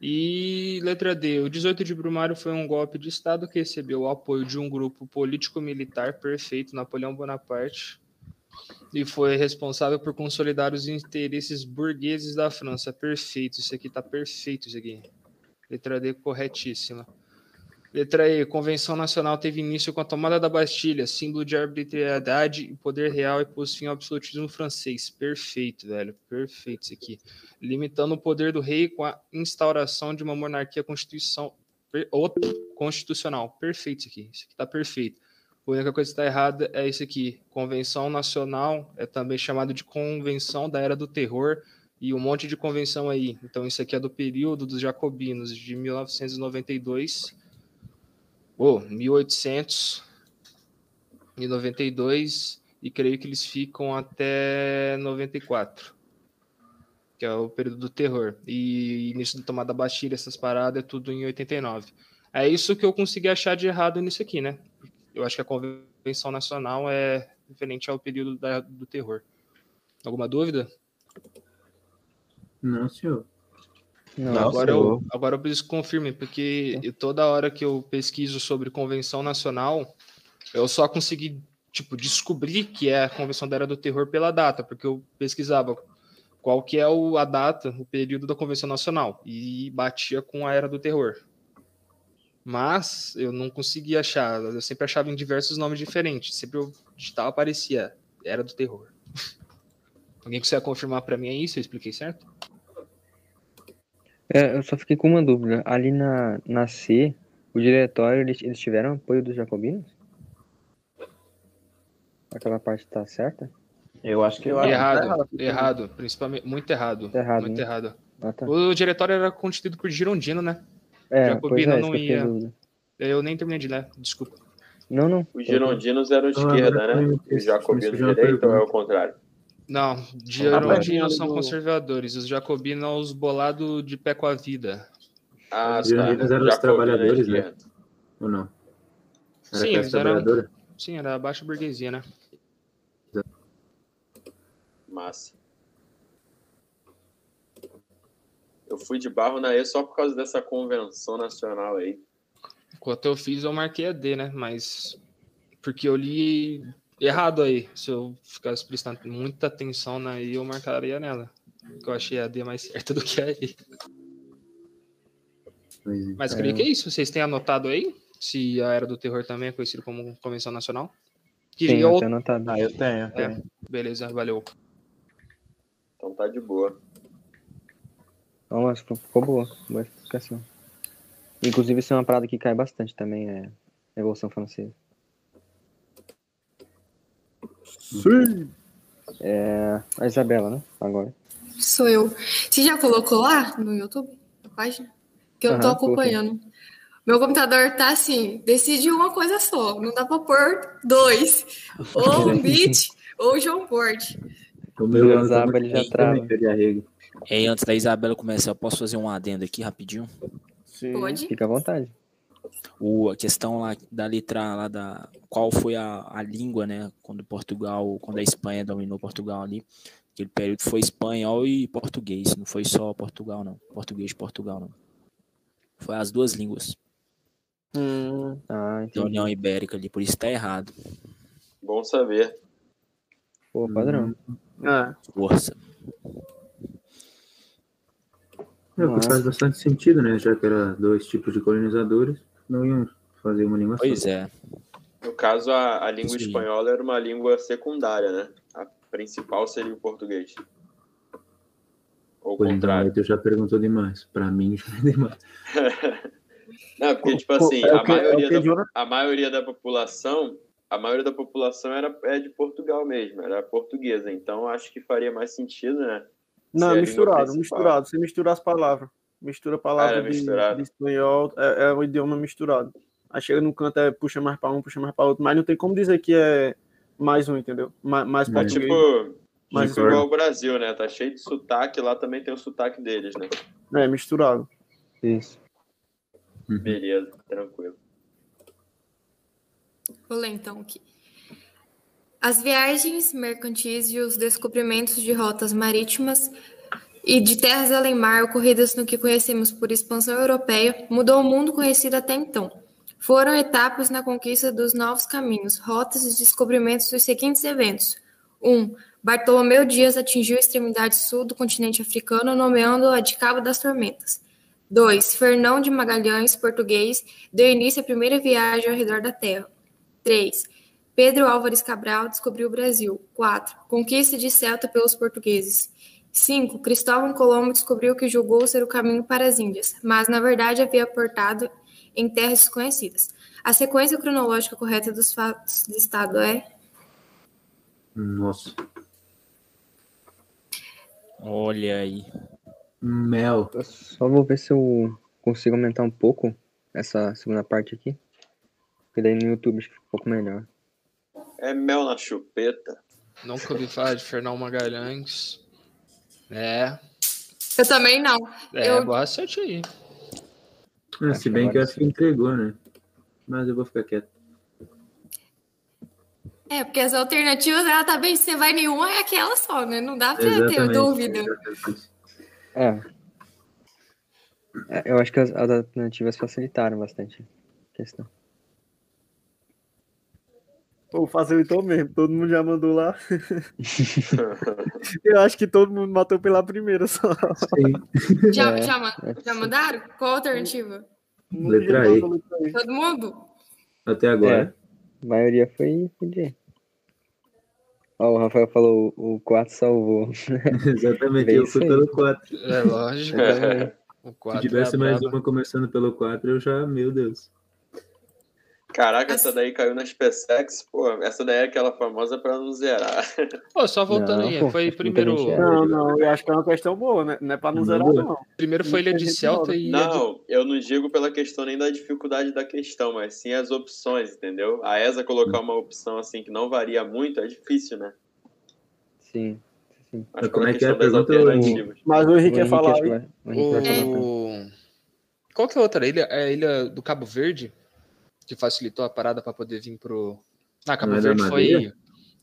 E letra D, o 18 de Brumário foi um golpe de Estado que recebeu o apoio de um grupo político-militar perfeito, Napoleão Bonaparte, e foi responsável por consolidar os interesses burgueses da França. Perfeito, isso aqui tá perfeito, isso aqui. Letra D corretíssima. Letra E, Convenção Nacional teve início com a tomada da Bastilha, símbolo de arbitrariedade e poder real e pôs fim ao absolutismo francês. Perfeito, velho, perfeito isso aqui. Limitando o poder do rei com a instauração de uma monarquia constituição, outro, constitucional. Perfeito isso aqui, isso aqui tá perfeito. A única coisa que está errada é isso aqui. Convenção Nacional é também chamado de Convenção da Era do Terror e um monte de convenção aí. Então isso aqui é do período dos Jacobinos, de 1992 oh, 1892 e creio que eles ficam até 94, que é o período do terror. E início da tomada da Bastilha, essas paradas, é tudo em 89. É isso que eu consegui achar de errado nisso aqui, né? Eu acho que a Convenção Nacional é referente ao período da, do terror. Alguma dúvida? Não, senhor. Não, agora, eu, agora eu preciso que confirme, porque toda hora que eu pesquiso sobre convenção nacional, eu só consegui tipo, descobrir que é a convenção da Era do Terror pela data, porque eu pesquisava qual que é o, a data, o período da convenção nacional, e batia com a Era do Terror. Mas eu não conseguia achar, eu sempre achava em diversos nomes diferentes, sempre eu digitava, aparecia Era do Terror. [laughs] Alguém consegue confirmar para mim aí se eu expliquei certo? É, eu só fiquei com uma dúvida. Ali na, na C, o diretório, eles, eles tiveram apoio dos jacobinos? Aquela parte tá certa? Eu acho que eu errado, tá errado, errado, principalmente muito errado, Tá errado, muito né? errado. Ah, tá. O diretório era constituído por Girondino, né? É, Jacobino pois é, não eu ia- dúvida. Eu nem terminei de ler, desculpa. Não, não. Os girondinos eram Ah, esquerda, né? Os jacobinos direita ou é o contrário? Não, pertinho Girondinos são do- conservadores, os jacobinos são os bolados de pé com a vida. Ah, Os girondinos eram os trabalhadores, né? Ou não? Era Sim, eles eram-? Sim, era a baixa burguesia, né? Massa. Eu fui de barro na E só por causa dessa convenção nacional aí. Enquanto eu fiz, eu marquei a D, né? Mas. Porque eu li errado aí. Se eu ficasse prestando muita atenção na I, eu marcaria nela. Porque eu achei a D mais certa do que a. Pois é. Mas creio que é isso. Vocês têm anotado aí? Se a Era do Terror também é conhecido como Convenção Nacional? Sim, Queria eu outro. tenho anotado. Ah, eu tenho. eu É, tenho. beleza, valeu. Então tá de boa. Nossa, ficou- ficou boa. Boa explicação. Inclusive, isso é uma parada que cai bastante também, é a Revolução Francesa. Sim. É a Isabela, né? Agora. Sou eu. Você já colocou lá no YouTube, na página? Que eu tô Aham, acompanhando. Meu computador tá assim, decide uma coisa só. Não dá pra pôr dois. Ou [laughs] o Beat ou o João Port. O meu Zaba, ele já trava. queria arrego. E antes da Isabela começar, eu posso fazer um adendo aqui rapidinho? Sim. Pode? Fica à vontade. O, a questão lá da letra lá da qual foi a, a língua, né? Quando Portugal, quando a Espanha dominou Portugal ali, aquele período foi espanhol e português, não foi só Portugal não, português de Portugal não. Foi as duas línguas Hum, Ah, da entendi. União Ibérica ali, por isso tá errado. Bom saber. Pô, padrão. é. Força. É, faz bastante sentido, né? Já que era dois tipos de colonizadores, não iam fazer uma língua Pois só. é. No caso, a, a língua Sim. espanhola era uma língua secundária, né? A principal seria o português. Ou o Pois então, contrário. tu já perguntou demais. Pra mim [laughs] já é demais. [laughs] Não, porque, tipo assim, é o a que- é maioria, da, a maioria da população, a maioria da população era é de Portugal mesmo, era portuguesa. Então, acho que faria mais sentido, né? Não, misturado, misturado. Você mistura as palavras. Mistura a palavra era de, misturado. de espanhol, é, é o idioma misturado. Aí chega no canto, é, puxa mais pra um, puxa mais pra outro, mas não tem como dizer que é mais um, entendeu? Mais, mais É É português. tipo, Mas tipo igual o Brasil, né? Tá cheio de sotaque, lá também tem o sotaque deles, né? É, misturado. Isso. Beleza, tranquilo. Vou ler então aqui. As viagens mercantis e os descobrimentos de rotas marítimas e de terras além mar ocorridas no que conhecemos por expansão europeia mudou o mundo conhecido até então. Foram etapas na conquista dos novos caminhos, rotas e descobrimentos dos seguintes eventos. 1. Um, Bartolomeu Dias atingiu a extremidade sul do continente africano, nomeando-a de Cabo das Tormentas. 2. Fernão de Magalhães, português, deu início à primeira viagem ao redor da Terra. 3. Pedro Álvares Cabral descobriu o Brasil. 4. Conquista de Celta pelos portugueses. 5. Cristóvão Colombo descobriu que julgou ser o caminho para as Índias, mas na verdade havia portado em terras desconhecidas. A sequência cronológica correta dos fatos listado é. Nossa. Olha aí. Mel. Eu só vou ver se eu consigo aumentar um pouco essa segunda parte aqui. Porque daí no YouTube acho que fica um pouco melhor. É mel na chupeta. Nunca ouvi falar de Fernão Magalhães. É. Eu também não. É, Eu- boa sorte aí. Ah, se bem que eu acho que entregou, né? Mas eu vou ficar quieto. É, porque as alternativas, ela tá bem, se você vai nenhuma, é aquela só, né? Não dá pra ter Exatamente. dúvida. É. É, Eu acho que as, as alternativas facilitaram bastante a questão. Fazer então mesmo. Todo mundo já mandou lá. Eu acho que todo mundo matou pela primeira só. Sim. Já, É, já, é já mandaram? Qual a alternativa? Letra E. Todo mundo? Até agora. A maioria foi foi. Ó, o Rafael falou o 4 salvou. [laughs] Exatamente, Bem eu fui aí. pelo 4. É lógico. O Se 4 tivesse é mais uma começando pelo 4, eu já, meu Deus. Caraca, essa daí caiu nas PSEX, pô. Essa daí é aquela famosa pra não zerar. [laughs] Pô, só voltando Não, aí, pô, foi primeiro. Não, não, eu acho que é uma questão boa, né? Não é pra não Não, zerar, não. Primeiro foi Ilha de Celta e. De- Não, eu não digo pela questão nem da dificuldade da questão, mas sim as opções, entendeu? A ESA colocar uma opção assim que não varia muito é difícil, né? Sim. sim. Mas Como é que é a questão das pergunta, alternativas. Mas o Henrique O quer Henrique falar o O... Qual que é a outra ilha? É a ilha do Cabo Verde, que facilitou a parada para poder vir pro. Ah, Cabo Não Verde foi.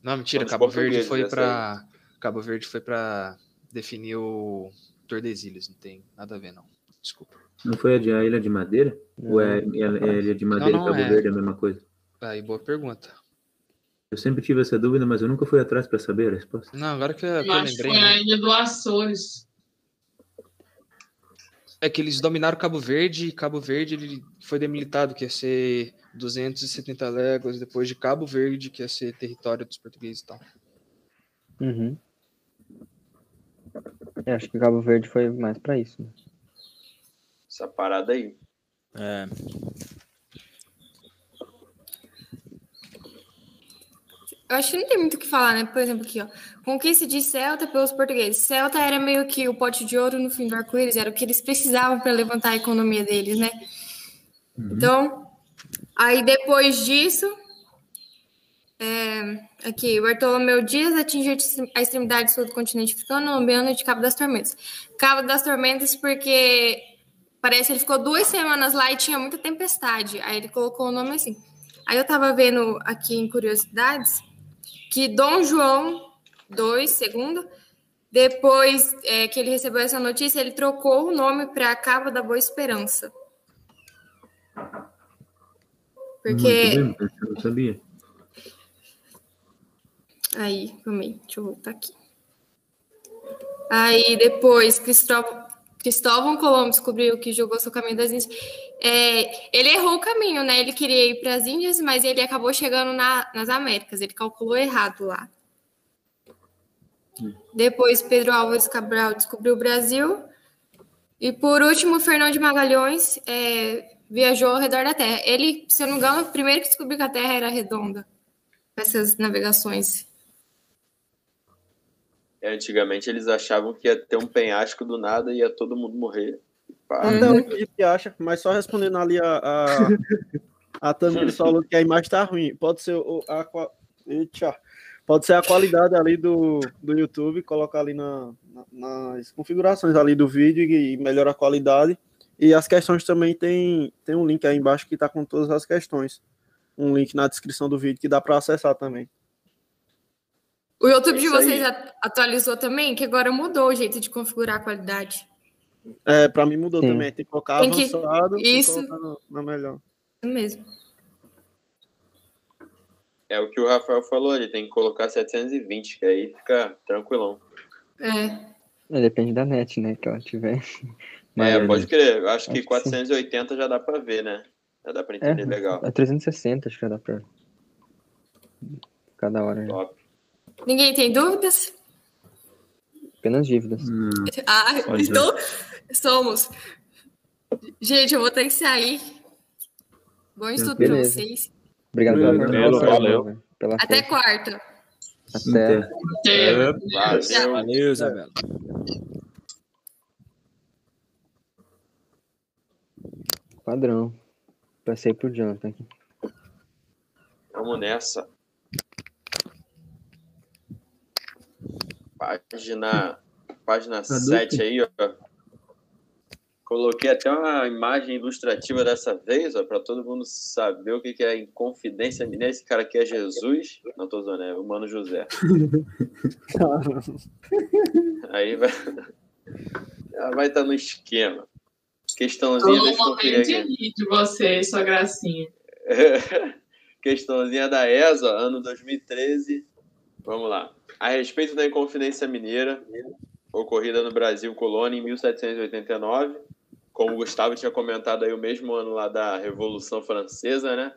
Não, mentira, Cabo Verde foi para Cabo Verde foi para definir o Tordesilhas, não tem nada a ver não. Desculpa. Não foi a, de, a Ilha de Madeira? Ou é, é, é Ilha de Madeira não, e Cabo é. Verde é a mesma coisa? Aí, boa pergunta. Eu sempre tive essa dúvida, mas eu nunca fui atrás para saber a resposta. Não, agora que eu, Eu eu acho que lembrei, foi né? a Ilha do Açores. É que eles dominaram Cabo Verde e Cabo Verde ele foi demilitado, que ia ser 270 léguas, depois de Cabo Verde, que ia ser território dos portugueses e tal. Uhum. É, acho que Cabo Verde foi mais pra isso. né? Essa parada aí. É, Eu acho que não tem muito o que falar, né? Por exemplo, aqui, ó. Conquista de Celta pelos portugueses. Celta era meio que o pote de ouro no fim do arco-íris, era o que eles precisavam para levantar a economia deles, né? Então, aí depois disso, é, aqui, Bartolomeu Dias atingiu a extremidade sul do continente africano, nomeando de Cabo das Tormentas. Cabo das Tormentas porque parece que ele ficou duas semanas lá e tinha muita tempestade. Aí ele colocou o nome assim. Aí eu tava vendo aqui em curiosidades que Dom João II, segundo, depois é, que ele recebeu essa notícia, ele trocou o nome para Cabo da Boa Esperança. Porque. Bem, eu não sabia. Aí, calma aí, deixa eu voltar aqui. Aí depois, Cristóvão, Cristóvão Colombo descobriu que jogou seu caminho das Índias. É, ele errou o caminho, né? Ele queria ir para as Índias, mas ele acabou chegando na- nas Américas. Ele calculou errado lá. Depois, Pedro Álvares Cabral descobriu o Brasil. E por último, Fernão de Magalhães é, viajou ao redor da Terra. Ele, se eu não me engano, primeiro que descobriu que a Terra era redonda. Essas navegações. É, Antigamente eles achavam que ia ter um penhasco do nada e ia todo mundo morrer. Pá. Até hoje a gente acha, mas só respondendo ali a. A, a Tamires falou que a imagem tá ruim. Pode ser o, a, qua- Eita. Pode ser a qualidade ali do, do YouTube, colocar ali na, na- nas configurações ali do vídeo e, e melhora a qualidade. E as questões também tem, tem um link aí embaixo que tá com todas as questões. um link na descrição do vídeo que dá para acessar também. O YouTube de vocês atualizou também, que agora mudou o jeito de configurar a qualidade. É, para mim mudou Sim. também. Tem que colocar tem avançado que... Isso. na melhor. Isso mesmo. É o que o Rafael falou, ele tem que colocar 720, que aí fica tranquilão. É. é depende da net, né, que ela tiver. [laughs] é, pode crer. Eu acho que 480 já dá pra ver, né? Já dá pra entender é, legal. É 360, acho que já dá pra. Cada hora. Top. Ninguém tem dúvidas? Apenas dívidas. Hum. Ah, então somos. Gente, eu vou ter que sair. Bom estudo pra vocês. Obrigado pela Valeu, valeu. Pela Até quarta. Até. Até. Valeu, valeu Isabela. Padrão. Passei por Jonathan aqui. Vamos nessa. Página, página 7 aí, ó. Coloquei até uma imagem ilustrativa dessa vez, ó, para todo mundo saber o que, que é Inconfidência Mineira. Esse cara aqui é Jesus. Não tô zoando, é o Mano José. [laughs] Aí vai. [laughs] Vai estar tá no esquema. Questãozinha, eu conferir aqui. de vocês, sua gracinha. [laughs] Questãozinha da ESA, ano 2013. Vamos lá. A respeito da Inconfidência Mineira, ocorrida no Brasil colônia em 1789 como o Gustavo tinha comentado aí, o mesmo ano lá da Revolução Francesa, né?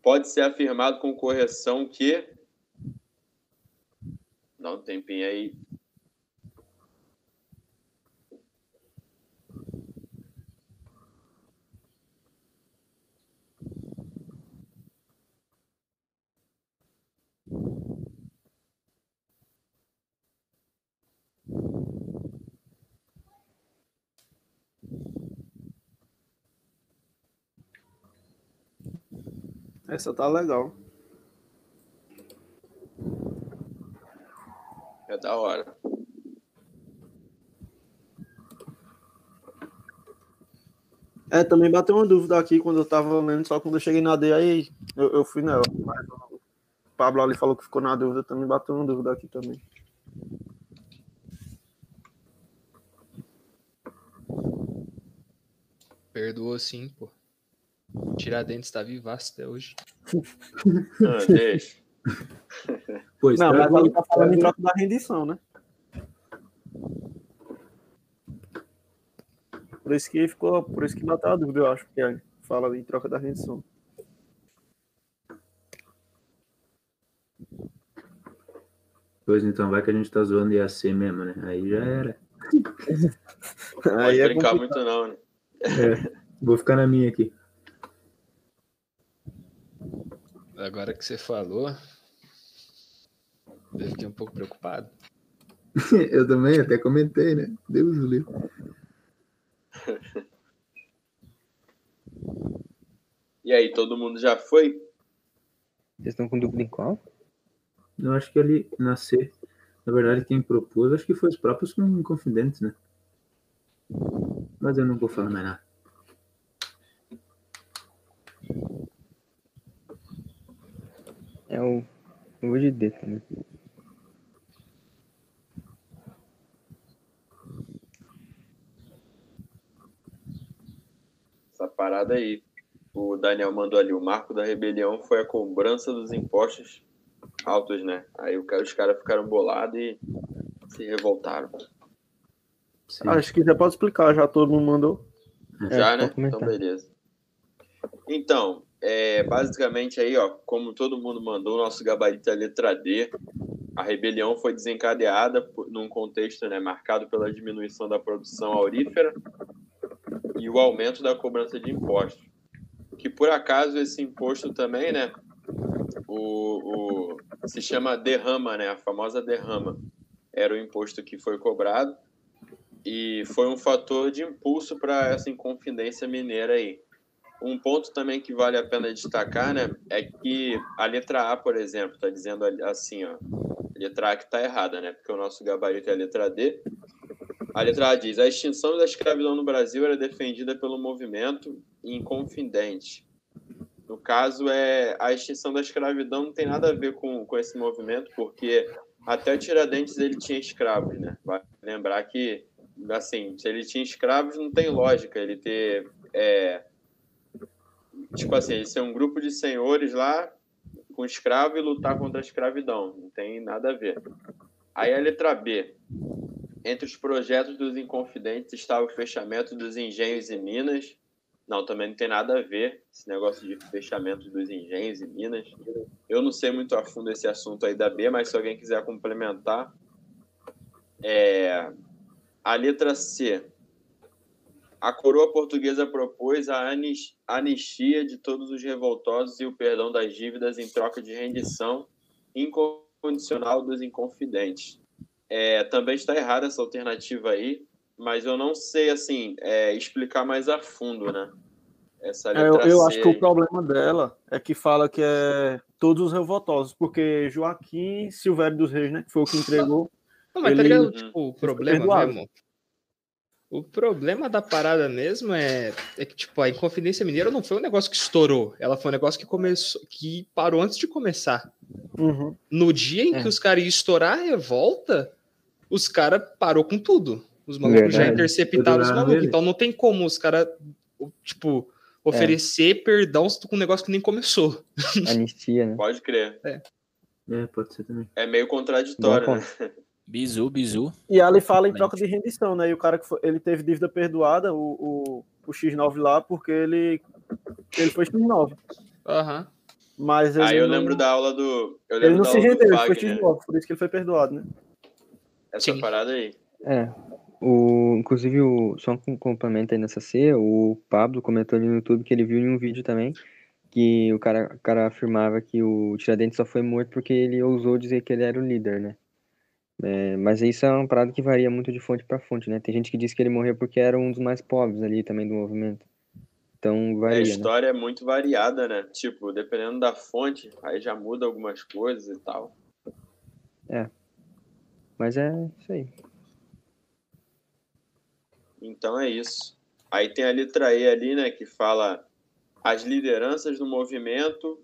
Pode ser afirmado com correção que. Dá um tempinho aí. Essa tá legal. É da hora. É, também bateu uma dúvida aqui quando eu tava lendo, só quando eu cheguei na D, aí eu, eu fui nela. Mas o Pablo ali falou que ficou na dúvida, também bateu uma dúvida aqui também. Perdoou sim, pô. Tiradentes tá vivaço até hoje. Ah, deixa. [laughs] Pois, não, mas ele tá falando em troca da rendição, né? Por isso que ficou, por isso que bateu a dúvida, eu acho, que fala em troca da rendição. Pois então, vai que a gente tá zoando IAC mesmo, né? Aí já era. [laughs] Não pode é brincar muito não, né? É, vou ficar na minha aqui. Agora que você falou, eu fiquei um pouco preocupado. [laughs] eu também, até comentei, né? Deus do livro. [laughs] E aí, todo mundo já foi? Vocês estão com dúvida em qual? Eu acho que ali nascer, na verdade, quem propôs, acho que foi os próprios confidentes, né? Mas eu não vou falar mais nada. É o. Eu vou de D também. Essa parada aí. O Daniel mandou ali. O marco da rebelião foi a cobrança dos impostos altos, né? Aí os caras ficaram bolados e se revoltaram. Sim. Acho que já pode explicar, já todo mundo mandou. Já, é, né? Então, beleza. Então, é, basicamente aí, ó, como todo mundo mandou, nosso gabarito é a letra D. A rebelião foi desencadeada por, num contexto né, marcado pela diminuição da produção aurífera e o aumento da cobrança de impostos. Que por acaso esse imposto também, né, o, o, se chama derrama, né, a famosa derrama, era o imposto que foi cobrado e foi um fator de impulso para essa inconfidência mineira aí. Um ponto também que vale a pena destacar, né, é que a letra A, por exemplo, está dizendo assim, ó, a letra A que está errada, né, porque o nosso gabarito é a letra D. A letra A diz: a extinção da escravidão no Brasil era defendida pelo movimento Inconfidente. No caso, é a extinção da escravidão não tem nada a ver com, com esse movimento, porque até Tiradentes ele tinha escravos, né? Vai lembrar que, assim, se ele tinha escravos, não tem lógica ele ter. É, tipo assim, ser um grupo de senhores lá com escravo e lutar contra a escravidão. Não tem nada a ver. Aí a letra B. Entre os projetos dos Inconfidentes estava o fechamento dos engenhos e minas. Não, também não tem nada a ver esse negócio de fechamento dos engenhos e minas. Eu não sei muito a fundo esse assunto aí da B, mas se alguém quiser complementar. É... A letra C. A coroa portuguesa propôs a anistia de todos os revoltosos e o perdão das dívidas em troca de rendição incondicional dos inconfidentes. É, também está errada essa alternativa aí, mas eu não sei assim é, explicar mais a fundo, né? Essa é, eu, eu acho que o problema dela é que fala que é todos os revoltosos, porque Joaquim Silvério dos Reis, né, que foi o que entregou. Não, mas tá ele... tá ligado, tipo, o problema mesmo? O problema da parada mesmo é, é que, tipo, a Inconfidência Mineira não foi um negócio que estourou. Ela foi um negócio que começou, que parou antes de começar. Uhum. No dia em é. que os caras iam estourar a revolta, os caras parou com tudo. Os malucos Verdade. já interceptaram os malucos. Então não tem como os caras, tipo, oferecer é. perdão com um negócio que nem começou. Anistia, né? Pode crer. É. é pode ser também. É meio contraditório, né? Bizu, bizu. E ali fala em troca de rendição, né? E o cara que foi, ele teve dívida perdoada, o, o, o X9 lá, porque ele, ele foi X9. Aham. Uhum. Mas Aí eu não... lembro da aula do. ele não se rendeu, ele foi X9, por isso que ele foi perdoado, né? Essa Sim. parada aí. É. O, inclusive, o, só um complemento aí nessa C, o Pablo comentou ali no YouTube que ele viu em um vídeo também que o cara, o cara afirmava que o Tiradentes só foi morto porque ele ousou dizer que ele era o líder, né? É, mas isso é uma parada que varia muito de fonte para fonte, né? Tem gente que diz que ele morreu porque era um dos mais pobres ali também do movimento. Então varia. a né? história né? é muito variada, né? Tipo, dependendo da fonte, aí já muda algumas coisas e tal. É. Mas é isso aí. Então é isso. Aí tem a letra E ali, né, que fala as lideranças do movimento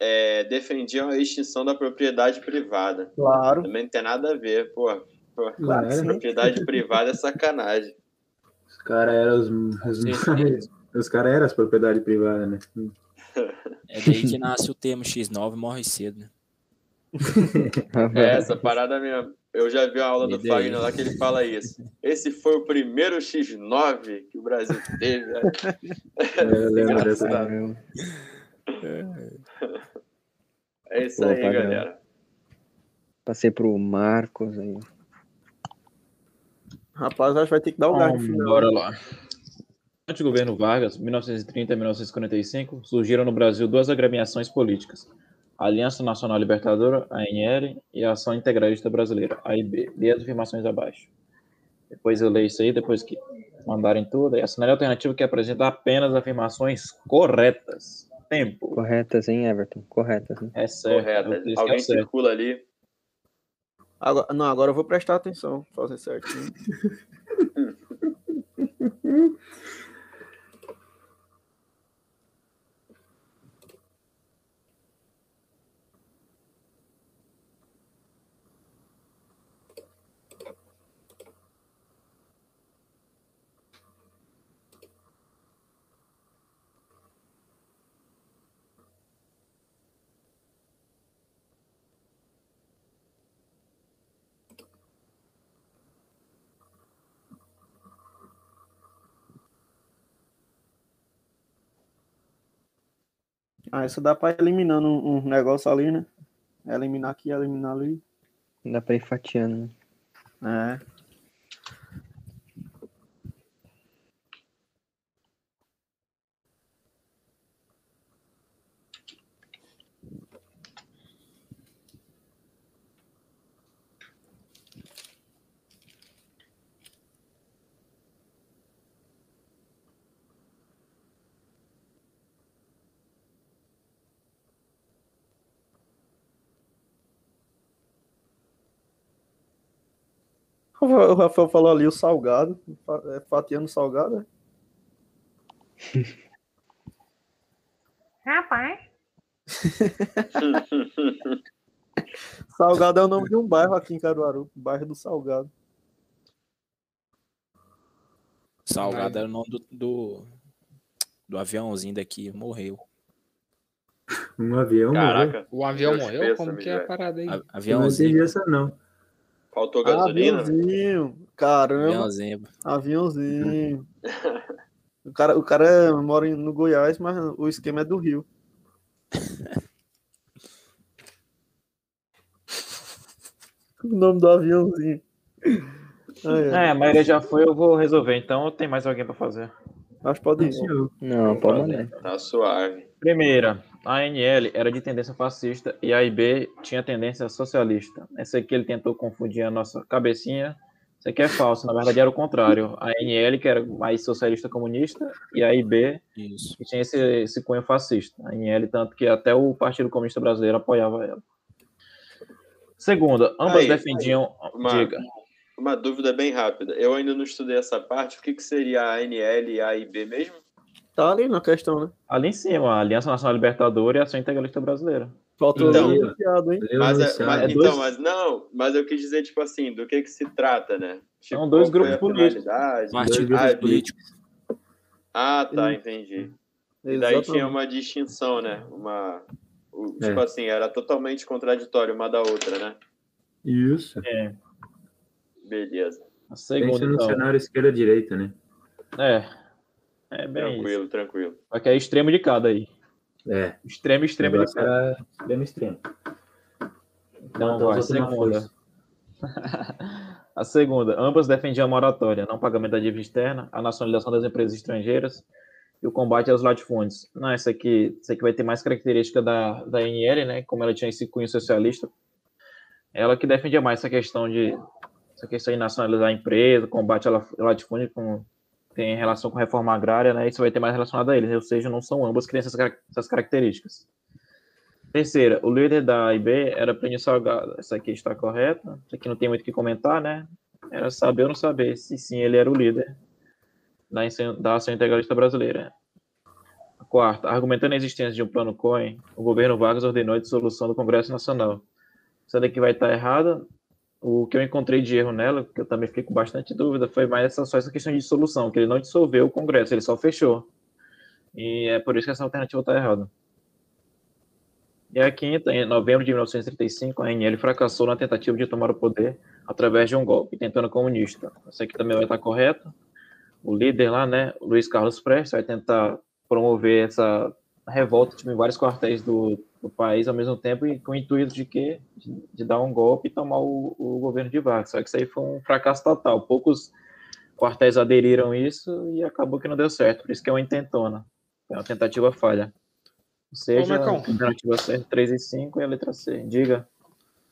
é, defendiam a extinção da propriedade privada. Claro. Também não tem nada a ver, pô. pô claro, propriedade privada é sacanagem. Os caras eram os, os, os caras eram as propriedades privadas, né? É daí que nasce o termo X9 morre cedo, né? é, essa parada mesmo. Eu já vi a aula do Fagner lá que ele fala isso. Esse foi o primeiro X9 que o Brasil teve. Né? [laughs] É, eu lembro dessa. É isso aí, galera. Passei pro Marcos aí. Rapaz, acho que vai ter que dar o um gás Bora lá. Durante o governo Vargas, 1930 e 1945, surgiram no Brasil duas agremiações políticas. A Aliança Nacional Libertadora, ANL, e a Ação Integralista Brasileira, AIB. Lê as afirmações abaixo. Depois eu leio isso aí, depois que mandarem tudo. E assinale a alternativa que apresenta apenas afirmações corretas tempo. Corretas, hein, Everton? Corretas. Hein? É certo. Corretas. Alguém é certo. circula ali. Agora, não, agora eu vou prestar atenção, fazer certinho. [laughs] Ah, isso dá pra ir eliminando um, negócio ali, né? Eliminar aqui, eliminar ali. Dá pra ir fatiando, né? É. O Rafael falou ali o salgado, é, fatiando salgado. Rapaz. [laughs] Salgado é o nome de um bairro aqui em Caruaru, bairro do Salgado. Salgado era o nome do, do, do aviãozinho daqui, morreu. Um avião morreu. Caraca, O avião Deus morreu? pensa, Como que é a parada aí? A- Eu não Aviãozinho. entendi essa, não. Faltou gasolina? Aviãozinho, caramba, Aviãozinho. aviãozinho. [laughs] O cara, o cara mora no Goiás, mas o esquema é do Rio. [laughs] O nome do aviãozinho. Ai, ai. É, a maioria já foi, eu vou resolver. Então tem mais alguém pra fazer. Acho que pode ir. Senhor. Não, pode mandar. Tá suave. Primeira, a ANL era de tendência fascista e a IB tinha tendência socialista. Essa aqui ele tentou confundir a nossa cabecinha. Isso aqui é falso, na verdade era o contrário. A ANL, que era mais socialista comunista, e a IB, Isso. que tinha esse, esse cunho fascista. A ANL, tanto que até o Partido Comunista Brasileiro apoiava ela. Segunda, ambas Aí, defendiam. Uma, Diga. uma dúvida bem rápida. Eu ainda não estudei essa parte. O que, que seria a ANL e a AIB mesmo? Tá ali na questão, né? Ali em cima, a Aliança Nacional Libertadora e a Ação Integralista Brasileira. Faltou Então, ali o piado, hein? Mas, não é- mas- é então, mas não, mas eu quis dizer, tipo assim, do que que se trata, né? Tipo, São dois grupos políticos. finalidade? Partido grupos Ah, político. Ah, tá, entendi. E daí Exatamente. tinha uma distinção, né? Uma, É. tipo assim, era totalmente contraditório uma da outra, né? Isso. Beleza. A segunda, Pensa no então. cenário esquerda-direita, né? É. É bem isso. Tranquilo, tranquilo. Só que é extremo de cada aí. É. Extremo, extremo de cada. extremo, extremo. Então, Então, vai, segunda. [laughs] A segunda, ambas defendiam a moratória, não pagamento da dívida externa, a nacionalização das empresas estrangeiras e o combate aos latifúndios. Não, essa aqui, essa aqui vai ter mais característica da, da NL, né? Como ela tinha esse cunho socialista. Ela que defendia mais essa questão de essa questão de nacionalizar a empresa, combate ao latifúndio, com, tem relação com reforma agrária, né? Isso vai ter mais relacionado a eles, ou seja, não são ambas que têm essas, essas características. Terceira, o líder da IB era Plínio Salgado. Essa aqui está correta. Isso aqui não tem muito o que comentar, né? Era saber ou não saber se sim ele era o líder da, ação- da ação integralista brasileira. Quarta, argumentando a existência de um plano COIN, o governo Vargas ordenou a dissolução do Congresso Nacional. Essa daqui vai estar errada. O que eu encontrei de erro nela, que eu também fiquei com bastante dúvida, foi mais essa, só essa questão de dissolução, que ele não dissolveu o Congresso, ele só fechou. E é por isso que essa alternativa está errada. E a quinta, em novembro de 1935, a ANL fracassou na tentativa de tomar o poder através de um golpe, tentando comunista. Essa aqui também vai estar correta. O líder lá, né, Luiz Carlos Prestes, vai tentar promover essa revolta tipo, em vários quartéis do, do país ao mesmo tempo e com o intuito de que de, de dar um golpe e tomar o, o governo de Vargas. Só que isso aí foi um fracasso total. Poucos quartéis aderiram a isso e acabou que não deu certo. Por isso que é uma intentona. É uma tentativa falha. Ou seja, Marcão. a alternativa certa 3 e 5 e a letra C. Diga.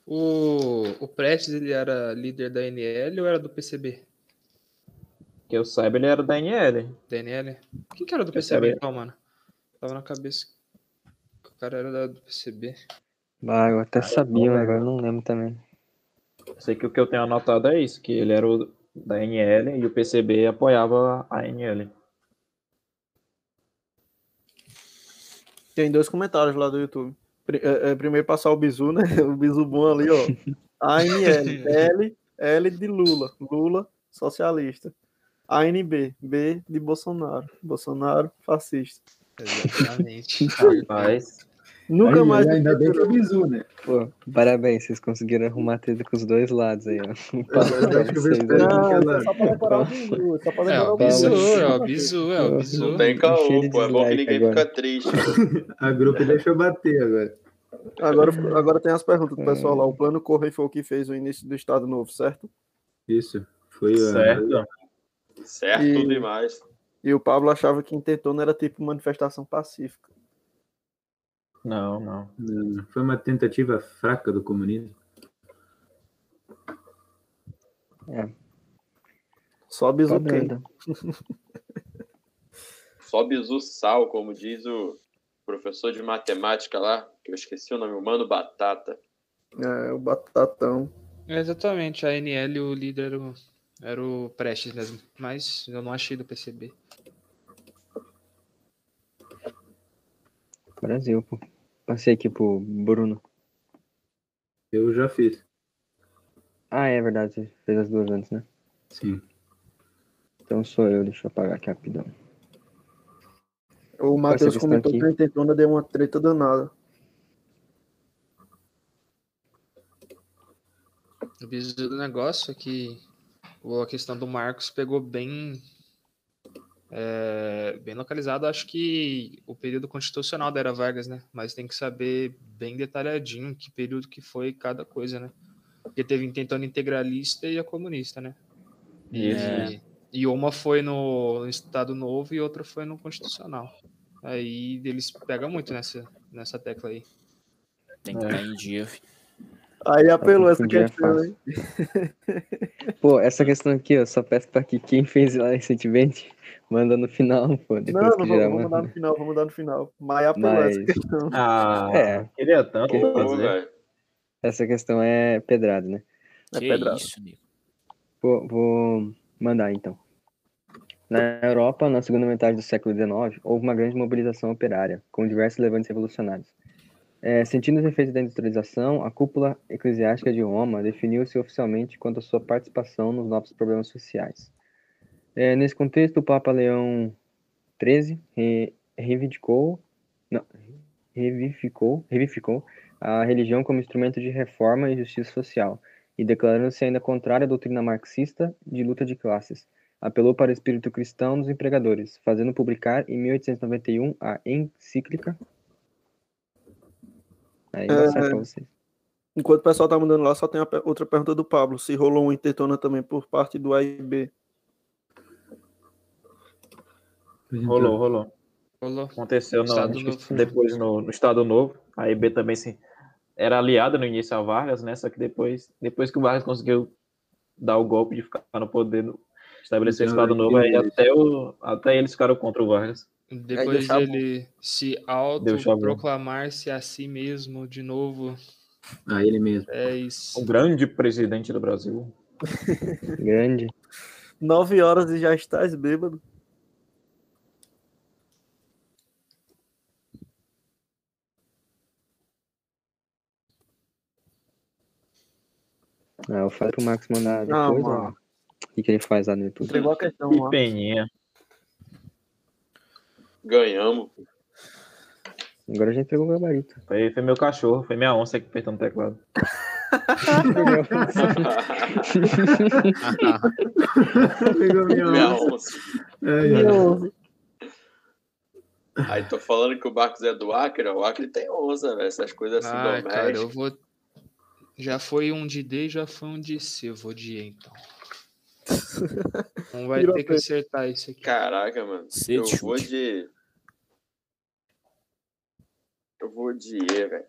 O, o Prestes, ele era líder da NL ou era do PCB? Que eu saiba, ele era da NL. Da NL? Quem que era do Eu PCB então, mano? Tava na cabeça que cara era da- do PCB. Ah, eu até sabia, mas agora eu não lembro também. Sei que o que eu tenho anotado é isso, que ele era o da NL e o PCB apoiava a NL. Tem dois comentários lá do YouTube. É, é, primeiro passar o bizu, né? [laughs] O bizu bom ali, ó. ANL, L, L de Lula. Lula, socialista. ANB, B de Bolsonaro. Bolsonaro, fascista. Exatamente. [laughs] Rapaz, Nunca Aí, mais. Ainda bem que é bizu, né? Pô, parabéns, vocês conseguiram arrumar a treta com os dois lados aí, ó. [laughs] Eu. Não, é só pra decorar o bizu. É só pra É, decorar o bizu. é o bizu, é o bizu. Não tem caô, pô. É bom que ninguém agora. fica triste. [laughs] A grupo deixa eu bater agora. Agora, agora tem as perguntas do pessoal lá. O plano Correio foi o que fez o início do Estado Novo, certo? Isso. Foi certo. Certo E- demais. E o Pablo achava que intentona era tipo manifestação pacífica. Não, não. Não, Foi uma tentativa fraca do comunismo. Só bizu então. [laughs] Só bizu sal, como diz o professor de matemática lá, que eu esqueci o nome, o Mano Batata. É, o Batatão. É, exatamente, a NL, o líder era o, era o Prestes mesmo. Mas eu não achei do PCB. Brasil, pô. Passei aqui pro Bruno. Eu já fiz. Ah, é verdade, você fez as duas antes, né? Sim. Então sou eu, deixa eu apagar aqui rapidão. O Matheus comentou aqui. que a intentona deu uma treta danada. O bizu do negócio é que o- a questão do Marcos pegou bem é, bem localizado. Acho que o período constitucional da Era Vargas, né? Mas tem que saber bem detalhadinho que período que foi cada coisa, né? Porque teve intentona integralista e a comunista, né? E, e uma foi no, Estado Novo e outra foi no Constitucional. Aí eles pegam muito nessa, nessa tecla aí. Tem que estar em dia. Aí apelou essa é questão, hein? Pô, essa questão aqui, eu só peço pra que quem fez lá recentemente manda no final, pô. Não, não já vou, vou manda. mudar no final, vou mudar no final. Mas apelou essa Mas- questão. Ah, É. queria tanto Que- fazer. velho. Essa questão é pedrada, né? É Que pedrada. isso, nego. Vou, vou mandar então. Na Europa, na segunda metade do século XIX, houve uma grande mobilização operária, com diversos levantes revolucionários. É, sentindo os efeitos da industrialização, a cúpula eclesiástica de Roma definiu-se oficialmente quanto à sua participação nos novos problemas sociais. É, nesse contexto, o Papa Leão XIII re- reivindicou, não, revivificou, revivificou a religião como instrumento de reforma e justiça social, e declarando-se ainda contrário à doutrina marxista de luta de classes. Apelou para o espírito cristão dos empregadores, fazendo publicar em 1891 a encíclica. Aí É. sai pra vocês. Enquanto o pessoal tá mandando lá, só tem outra pergunta do Pablo. Se rolou um intentona também por parte do AIB. Rolou, rolou. Rolou. Aconteceu no, Estado acho que Novo. depois no, no Estado Novo. A IB também se, era aliada no início a Vargas, né? Só que depois, depois que o Vargas conseguiu dar o golpe de ficar no poder, no- estabelecer o Então, Estado Novo, aí até, o, até eles ficaram contra o Vargas. Depois deixar ele se autoproclamar-se a si mesmo de novo. Ah, ele mesmo. É isso. O grande presidente do Brasil. [laughs] Grande. Nove horas e já estás bêbado. Ah, eu falo pro Max mandar Não, depois, ó. mano. O que, que ele faz lá no YouTube? Entregou a questão Que lá. peninha. Ganhamos. Agora já entregou o gabarito. Foi, foi meu cachorro, foi minha onça que apertando o teclado. Pegou minha Minha onça. onça. Ai, ai. Aí tô falando que o Marcos é do Acre, ó. o Acre tem onça, velho. Essas coisas assim Ai, cara, eu domésticas. vou. Já foi um de D, já foi um de C. Eu vou de E, então. [laughs] Não vai ter que acertar isso aqui. Caraca, mano. Cê eu chute. vou de. Eu vou de E, velho.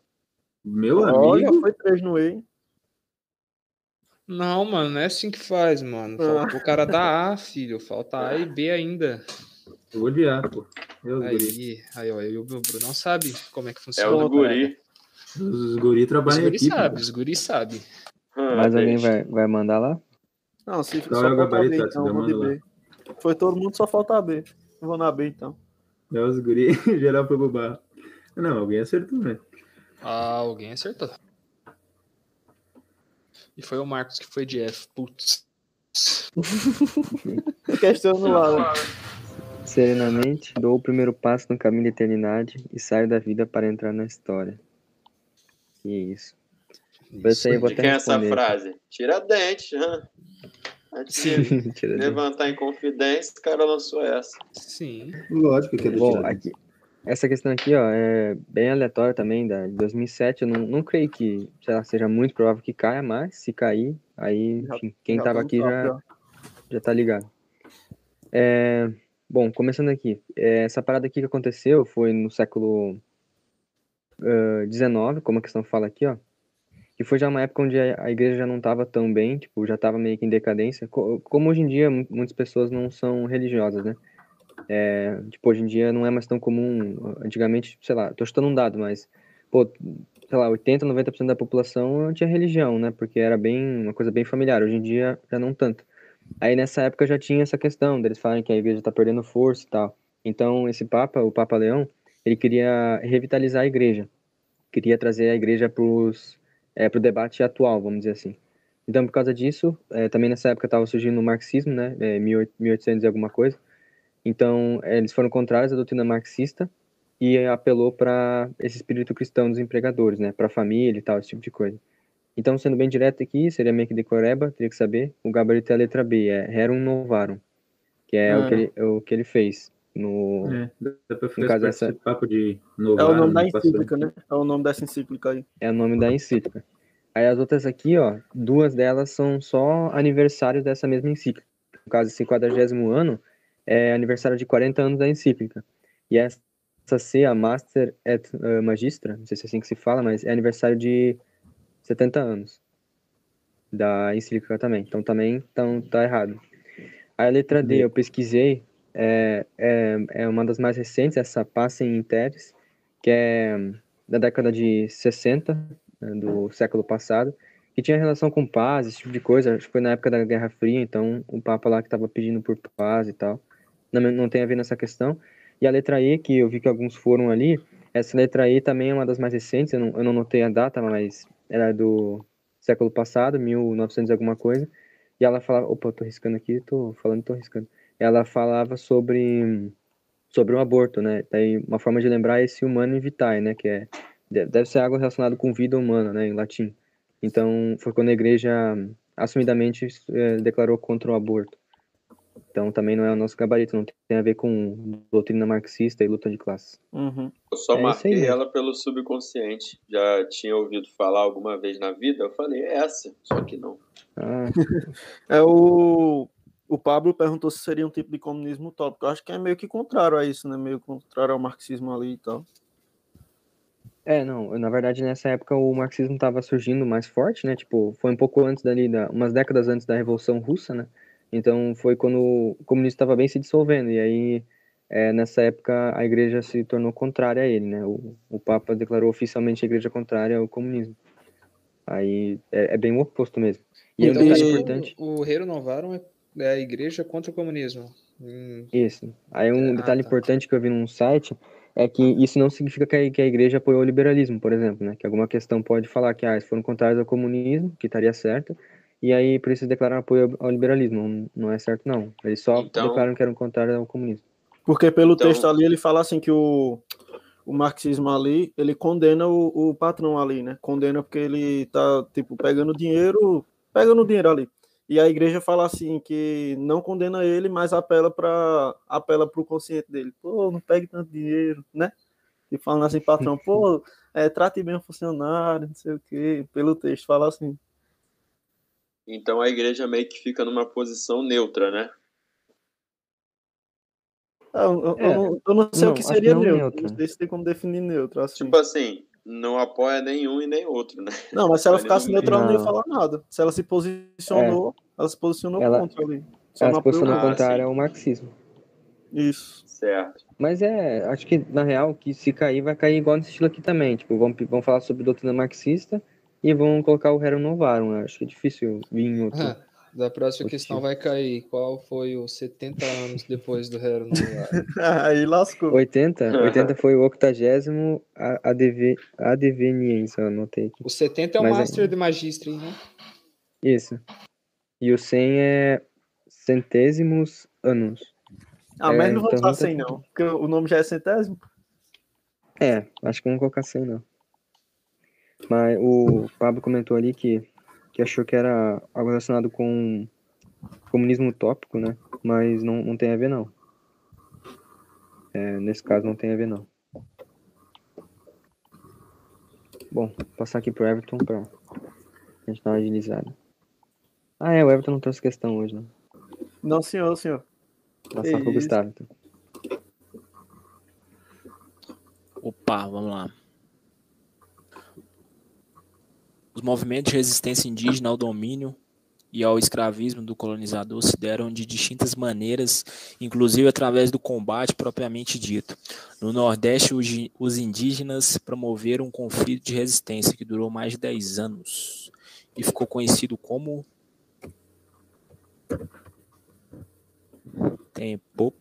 Meu Olha, amigo. foi três no E. hein? Não, mano, não é assim que faz, mano. Falta o cara da A, filho. Falta A e B ainda. Eu vou de A, pô. Meu guri. Aí, aí, ó, aí o meu Bruno não sabe como é que É funciona. o do guri. Os guri Os trabalham em guri equipe. sabe, os guri sabe. Ah, Mas alguém vai, vai mandar lá? Não, se Qual só é o gabarito, B, então eu vou de Manda B. Foi todo mundo, só falta B. Eu vou na B, então. É os guri, [laughs] geral foi pro barro. Não, alguém acertou, né? Ah, alguém acertou. E foi o Marcos que foi de F. Putz. [laughs] Questiono lá. né? Serenamente, dou o primeiro passo no caminho da eternidade e saio da vida para entrar na história. Que isso. Aí eu vou De quem é essa frase? Tira dente, [laughs] Tira dentro. levantar em confidência, o cara lançou essa. Sim. Lógico que é Bom, aqui, essa questão aqui, ó, é bem aleatória também, da de 2007. Eu não, não creio que, sei lá, seja muito provável que caia, mas se cair, aí, enfim, quem já tava aqui já, já. já tá ligado. É, bom, começando aqui. É, essa parada aqui que aconteceu foi no século XIX, como a questão fala aqui, ó. Que foi já uma época onde a igreja já não estava tão bem, tipo, já estava meio que em decadência. Co- Como hoje em dia mu- muitas pessoas não são religiosas, né? É, tipo, hoje em dia não é mais tão comum. Antigamente, sei lá, tô chutando um dado, mas, pô, sei lá, 80, 90% da população tinha religião, né? Porque era bem, uma coisa bem familiar. Hoje em dia já não tanto. Aí nessa época já tinha essa questão deles falarem que a igreja tá perdendo força e tal. Então esse Papa, o Papa Leão, ele queria revitalizar a igreja, queria trazer a igreja para é, o debate atual, vamos dizer assim. Então, por causa disso, é, também nessa época estava surgindo o marxismo, né, é, 1800 e alguma coisa. Então, é, eles foram contrários à doutrina marxista e apelou para esse espírito cristão dos empregadores, né, para a família e tal, esse tipo de coisa. Então, sendo bem direto aqui, seria meio que decoreba, teria que saber. O gabarito é a letra B, é Rerum Novarum, que é ah. o, que ele, o que ele fez. No, é, dá pra no caso esse papo de Novarum. É o nome da encíclica, né? É o nome dessa encíclica aí. É o nome da encíclica. Aí as outras aqui, ó, duas delas são só aniversários dessa mesma encíclica. No caso, esse 40 ano é aniversário de 40 anos da encíclica. E essa C, a Master et uh, Magistra, não sei se é assim que se fala, mas é aniversário de 70 anos da encíclica também. Então também então, tá errado. A letra D eu pesquisei, é, é, é uma das mais recentes, essa Passem Interes, que é da década de 60, né, do século passado, que tinha relação com paz, esse tipo de coisa. Acho que foi na época da Guerra Fria, então o Papa lá que estava pedindo por paz e tal. Não, não tem a ver nessa questão. E a letra E, que eu vi que alguns foram ali, essa letra E também é uma das mais recentes, eu não, eu não notei a data, mas ela é do século passado, 1900 alguma coisa. E ela falava, opa, tô riscando aqui, tô falando, tô riscando. Ela falava sobre sobre o aborto, né? Daí uma forma de lembrar é esse humano vitae, né, que é deve ser algo relacionado com vida humana, né, em latim. Então, foi quando a igreja assumidamente é, declarou contra o aborto. Então, também não é o nosso gabarito, não tem a ver com doutrina marxista e luta de classes. Uhum. Eu só é marquei ela pelo subconsciente. Já tinha ouvido falar alguma vez na vida, eu falei, é essa, só que não. Ah. [laughs] é o o Pablo perguntou se seria um tipo de comunismo utópico. Eu acho que é meio que contrário a isso, né? Meio contrário ao marxismo ali e tal. É, não, na verdade nessa época o marxismo estava surgindo mais forte, né? Tipo, foi um pouco antes dali, da, umas décadas antes da Revolução Russa, né? Então foi quando o comunismo estava bem se dissolvendo, e aí é, nessa época a igreja se tornou contrária a ele, né? O, o Papa declarou oficialmente a igreja contrária ao comunismo. Aí é, é bem o oposto mesmo. E então, um detalhe importante. O, o Reiro Novarum é, é a igreja contra o comunismo. Hum. Isso. Aí um ah, detalhe tá. importante que eu vi num site é que isso não significa que a, que a igreja apoiou o liberalismo, por exemplo, né? Que alguma questão pode falar que ah, eles foram contrários ao comunismo, que estaria certo, e aí por isso declarar apoio ao liberalismo. Não, é certo, não. Eles só então, declaram que eram contrários ao comunismo. Porque pelo então, texto ali ele fala assim que o, o marxismo ali, ele condena o, o patrão ali, né? Condena porque ele tá, tipo, pegando dinheiro, pegando dinheiro ali. E a igreja fala assim que não condena ele, mas apela para apela para o consciente dele. Pô, não pegue tanto dinheiro, né? E falando assim, patrão, [laughs] pô, é, trate bem o funcionário, não sei o quê. Pelo texto fala assim. Então a igreja meio que fica numa posição neutra, né? Eu, eu, é, eu, não, eu não, sei não, o que seria neutro. Não sei se tem como definir neutro. Assim. Tipo assim, não apoia nenhum e nem outro, né? Não, mas se ela ficasse neutra, ela não ia falar nada. Se ela se posicionou, é. ela se posicionou ela, contra ali. Só ela se posicionou contrária ao marxismo. Isso. Certo. Mas é, acho que na real, que se cair, vai cair igual nesse estilo aqui também. Tipo, vão, vão falar sobre doutrina marxista e vão colocar o Rerum Novarum. Acho que é difícil vir em outro. Ah, da próxima questão vai cair. Qual foi os 70 anos depois do Novarum? [laughs] Aí lascou. 80? 80 [laughs] foi o 80 ADV, adveniência, eu anotei. O 70 é o Mas Master é... de Magistre, né? Isso. E o 100 é centésimos anos. Ah, mas é, não vou então, 100 não, porque o nome já é centésimo. É, acho que não vou colocar 100 não. Mas o Pablo comentou ali que que achou que era algo relacionado com comunismo utópico, né? Mas não, não tem a ver, não. É, nesse caso, não tem a ver, não. Bom, vou passar aqui pro Everton pra a gente dar uma agilizada. Ah, é, o Everton não trouxe questão hoje, né? Não, senhor, senhor. Passar pro Gustavo, então. Opa, vamos lá. Os movimentos de resistência indígena ao domínio e ao escravismo do colonizador se deram de distintas maneiras, inclusive através do combate propriamente dito. No Nordeste, os indígenas promoveram um conflito de resistência que durou mais de 10 anos e ficou conhecido como Tempo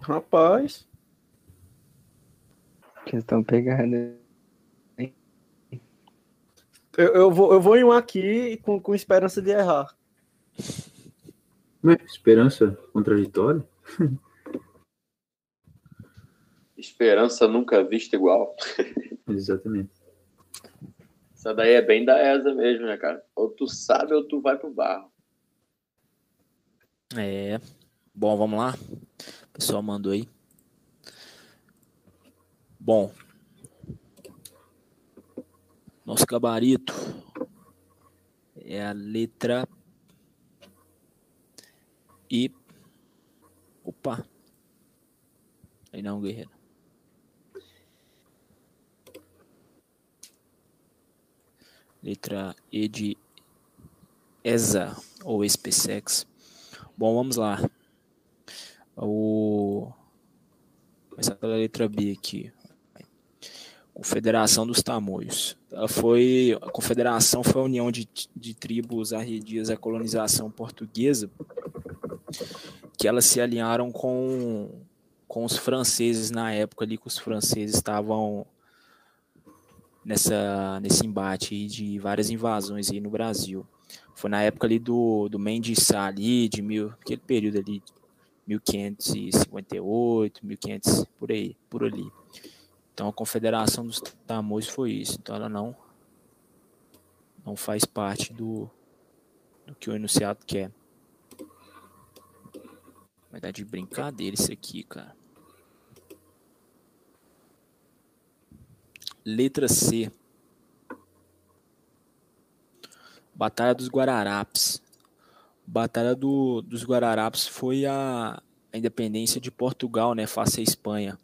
Rapaz. Questão pegada. Eu, eu, vou, eu vou em um aqui com, com esperança de errar. Ué, esperança contraditória? [laughs] Esperança nunca vista igual. Exatamente. Essa daí é bem da ESA mesmo, né, cara? Ou tu sabe ou tu vai pro barro. É. Bom, vamos lá. O pessoal mandou aí. Bom. Nosso gabarito é a letra E. Opa. Aí não, guerreiro. Letra E de ESA ou SpaceX. Bom, vamos lá. O começar pela letra B aqui. Confederação dos Tamoios. Ela foi a confederação foi a união de, de tribos arredias à colonização portuguesa que elas se alinharam com com os franceses na época ali que os franceses estavam nessa nesse embate de várias invasões aí no Brasil. Foi na época ali do do Mendes ali de mil aquele período ali 1558, 1500 por aí, por ali. Então a Confederação dos Tamoios foi isso. Então ela não não faz parte do, do que o enunciado quer. Vai dar de brincadeira isso aqui, cara. Letra C. Batalha dos Guararapes. Batalha do, dos Guararapes foi a, a independência de Portugal, né, face à Espanha.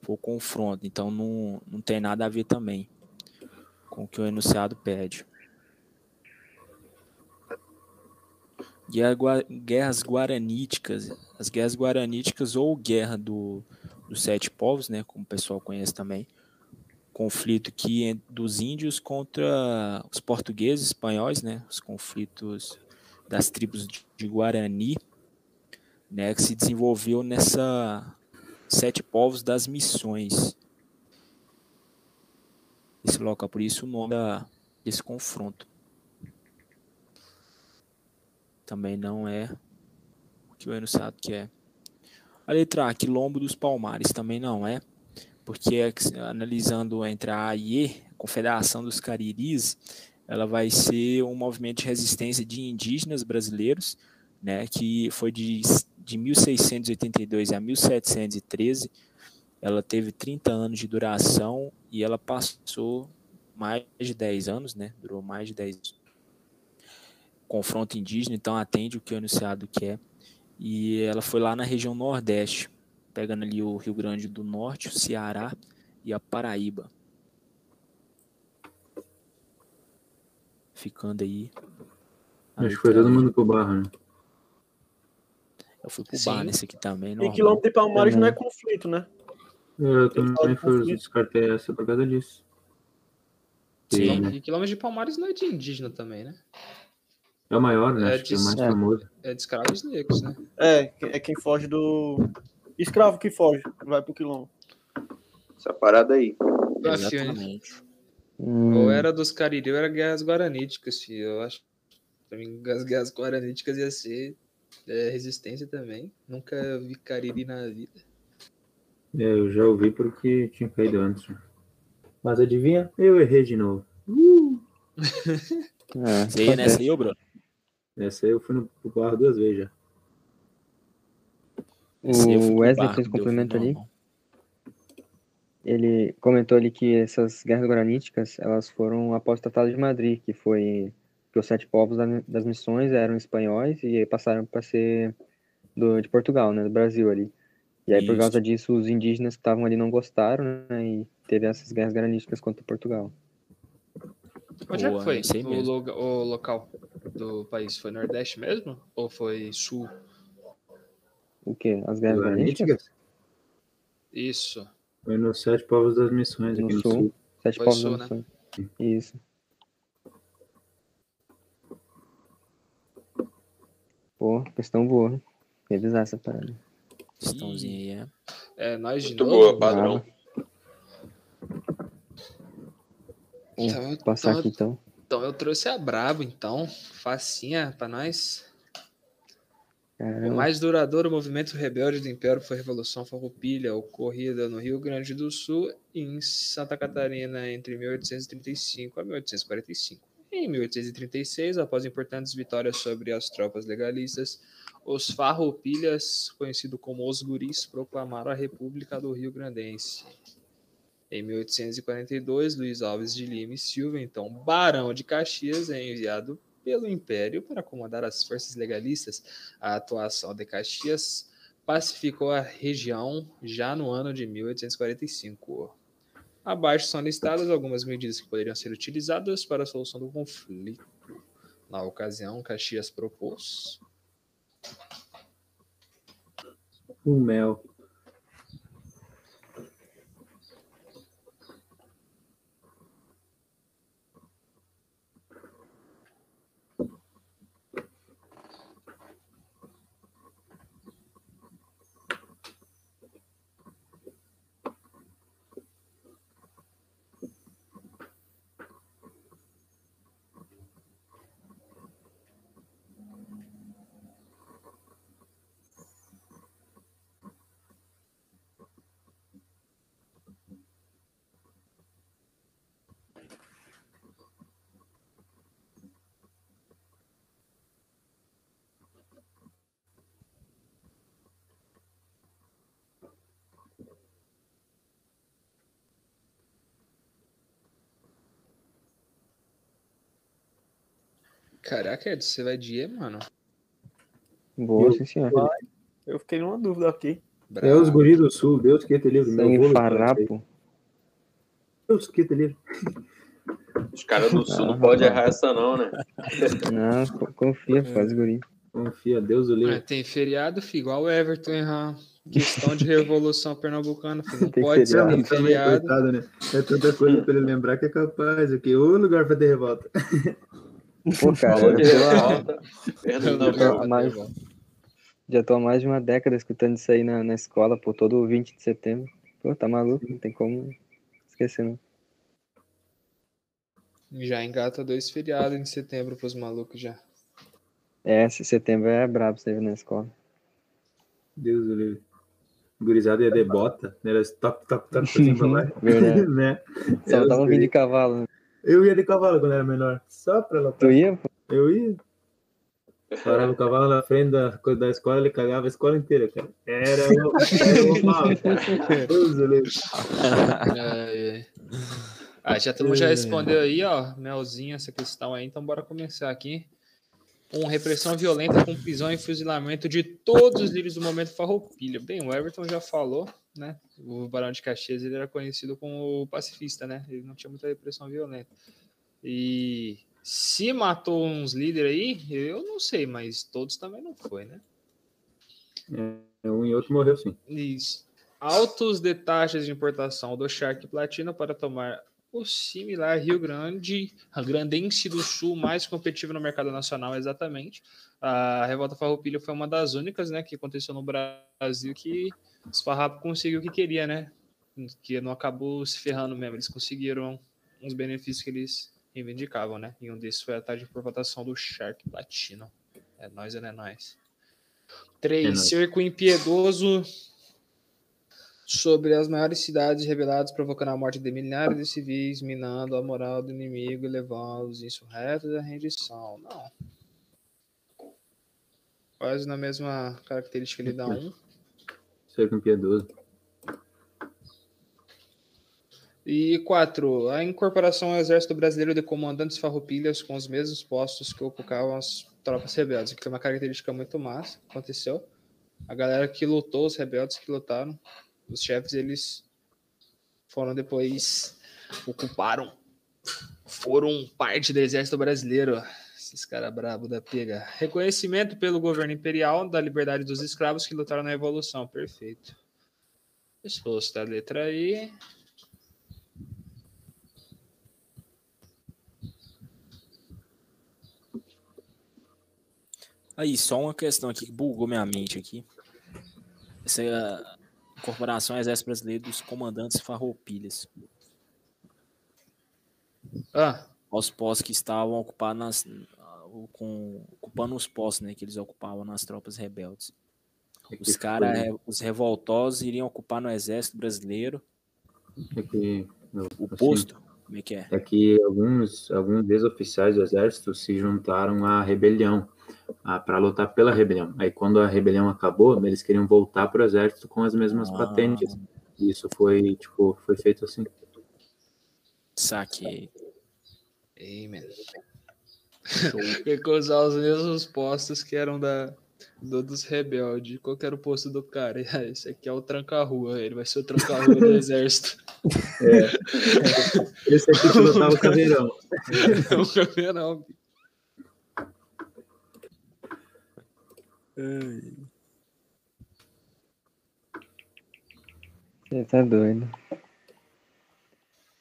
Foi o confronto, então não, não tem nada a ver também com o que o enunciado pede. Guerras Guaraníticas, as guerras guaraníticas ou guerra do, dos sete povos, né, como o pessoal conhece também, conflito que dos índios contra os portugueses, espanhóis, né, os conflitos das tribos de Guarani, né, que se desenvolveu nessa sete povos das missões. Esse local, por isso o nome da, desse confronto. Também não é o que o enunciado quer. A letra A, Quilombo dos Palmares, também não é, porque analisando entre a A e E, Confederação dos Cariris, ela vai ser um movimento de resistência de indígenas brasileiros, né, que foi de, de 1682 a 1713. Ela teve 30 anos de duração e ela passou mais de 10 anos, né, durou mais de 10 anos. Confronto indígena, então atende o que o enunciado quer. E ela foi lá na região Nordeste, pegando ali o Rio Grande do Norte, o Ceará e a Paraíba. ficando aí. Acho que foi todo mundo pro barro, né? Eu fui pro bar nesse aqui também. E quilômetro de Palmares é. não é conflito, né? Eu também fui descartei essa por causa disso. Sim, né? e quilômetro de Palmares não é de indígena também, né? É o maior, né? É Acho de, que é o mais é, famoso. É de escravos negros, né? É, é quem foge do. Escravo que foge, vai pro quilômetro. Essa parada aí. Exatamente. Hum. Ou era dos Cariri ou era guerras guaraníticas, filho. Eu acho que as guerras guaraníticas ia ser é, resistência também. Nunca vi Cariri na vida. É, eu já ouvi porque tinha caído antes. Mas adivinha? Eu errei de novo. Uh! [laughs] é, Você ia nessa aí, Bruno? Essa aí eu fui no barro duas vezes já. O Wesley fez complemento ali. Ele comentou ali que essas guerras guaraníticas, elas foram após o Tratado de Madrid, que foi que os sete povos das missões eram espanhóis e passaram para ser do, de Portugal, né, do Brasil ali. E aí, Isso. por causa disso, os indígenas que estavam ali não gostaram, né, e teve essas guerras guaraníticas contra Portugal. Onde é que foi o, lo o, local do país? Foi Nordeste mesmo? Ou foi Sul? O quê? As guerras guaraníticas? Isso. Foi nos Sete Povos das Missões, No aqui no sul. sul. Sete Foi povos sul, da né? missão. Isso. Pô, questão boa. né? Revisar essa parada. Questãozinha aí, é. É, nós de Muito novo. boa, padrão. Então, Vou passar então- aqui então. Então eu trouxe a Brabo, então. Facinha pra nós. O Caramba. mais duradouro movimento rebelde do Império foi a Revolução Farroupilha, ocorrida no Rio Grande do Sul e em Santa Catarina entre 1835 a 1845. Em 1836, após importantes vitórias sobre as tropas legalistas, os Farroupilhas, conhecidos como os Guris, proclamaram a República do Rio Grandense. Em 1842, Luiz Alves de Lima e Silva, então Barão de Caxias, é enviado pelo Império para acomodar as forças legalistas. A atuação de Caxias pacificou a região já no ano de 1845. Abaixo são listadas algumas medidas que poderiam ser utilizadas para a solução do conflito. Na ocasião, Caxias propôs O mel. Caraca, você vai de E, mano? Boa, sim, senhor. Eu fiquei numa dúvida aqui. É os guris do sul, Deus que te livre. meu Sangue farrapo. aí. Deus que te livre. Os caras do sul Ah, não podem errar essa, não, né? Não, co- confia, faz guri. Confia, Deus o É, livre. tem feriado, filho, igual o Everton errar. Questão de revolução pernambucana, filho. Não Tem pode ser, feriado. tem Também, feriado. coitado, né? É tanta coisa pra ele lembrar que é capaz. Aqui, o lugar pra ter revolta. Pô, cara, Falou de revolta. Mais, já tô há mais de uma década escutando isso aí na, na escola, pô, todo 20 de setembro. Pô, tá maluco, não tem como esquecer, não. Já engata dois feriados em setembro pros malucos já. É, esse setembro é brabo você na escola. Deus o livre. Gurizada ia de bota, né? Era top, top, top, [laughs] assim pra. Verdade. [laughs] né? Só Eu tava vindo de cavalo, né? Eu ia de cavalo quando era menor. Só pra lá. Tu ia, pô? Eu ia. Parava o cavalo na frente da, da escola, ele cagava a escola inteira, cara. Era o, era o mal, cara. [laughs] Deus o livre. Ai, ai. Ah, já todo mundo já respondeu aí, ó, Melzinho, essa questão aí, então bora começar aqui. Com repressão violenta com prisão e fuzilamento de todos os líderes do momento Farroupilha. Bem, o Everton já falou, né? O Barão de Caxias ele era conhecido como pacifista, né? Ele não tinha muita repressão violenta. E se matou uns líderes aí, eu não sei, mas todos também não foi, né? É, um e outro morreu sim. Isso. Altos de taxas de importação do Shark Platino para tomar o similar Rio Grande, a Grandense do Sul, mais competitivo no mercado nacional, exatamente. A revolta farroupilha foi uma das únicas, né, que aconteceu no Brasil que os farrapos conseguiu o que queria, né? Que não acabou se ferrando mesmo. Eles conseguiram uns benefícios que eles reivindicavam, né? E um desses foi a taxa de importação do Shark Platino. É nós, é, não é nós. Três, É nóis. cerco impiedoso sobre as maiores cidades rebeladas, provocando a morte de milhares de civis, minando a moral do inimigo e levando os insurretos à rendição. Não. Quase na mesma característica ele dá um. Ser piedoso. E quatro, a incorporação ao exército brasileiro de comandantes farroupilhas com os mesmos postos que ocupavam as tropas rebeldes, que é uma característica muito massa, aconteceu. A galera que lutou, os rebeldes que lutaram, os chefes, eles foram depois, ocuparam, foram parte do exército brasileiro. Esses caras brabo da pega. Reconhecimento pelo governo imperial da liberdade dos escravos que lutaram na Revolução. Perfeito. Exposto a letra I. Aí, só uma questão aqui que bugou minha mente aqui. Essa é Corporação Exército Brasileiro dos Comandantes Farroupilhas. Ah, Os postos que estavam ocupados nas, com, ocupando os postos né, que eles ocupavam nas tropas rebeldes. É Os caras, foi- os revoltosos iriam ocupar no Exército Brasileiro é o assim, posto. Como é que é? É que alguns, alguns ex-oficiais do exército se juntaram à rebelião, para lutar pela rebelião. Aí, quando a rebelião acabou, eles queriam voltar para o exército com as mesmas Ah. patentes. E isso foi, tipo, foi feito assim. Saquei. ei, mano. Show. [laughs] Tem que usar os mesmos postos que eram da, do, dos rebeldes. Qual que era o posto do cara? [laughs] Ah, Esse aqui é o tranca-rua. Ele vai ser o tranca-rua do [laughs] exército. Esse aqui pilotava o caveirão. [laughs] É o caveirão. Você tá doido.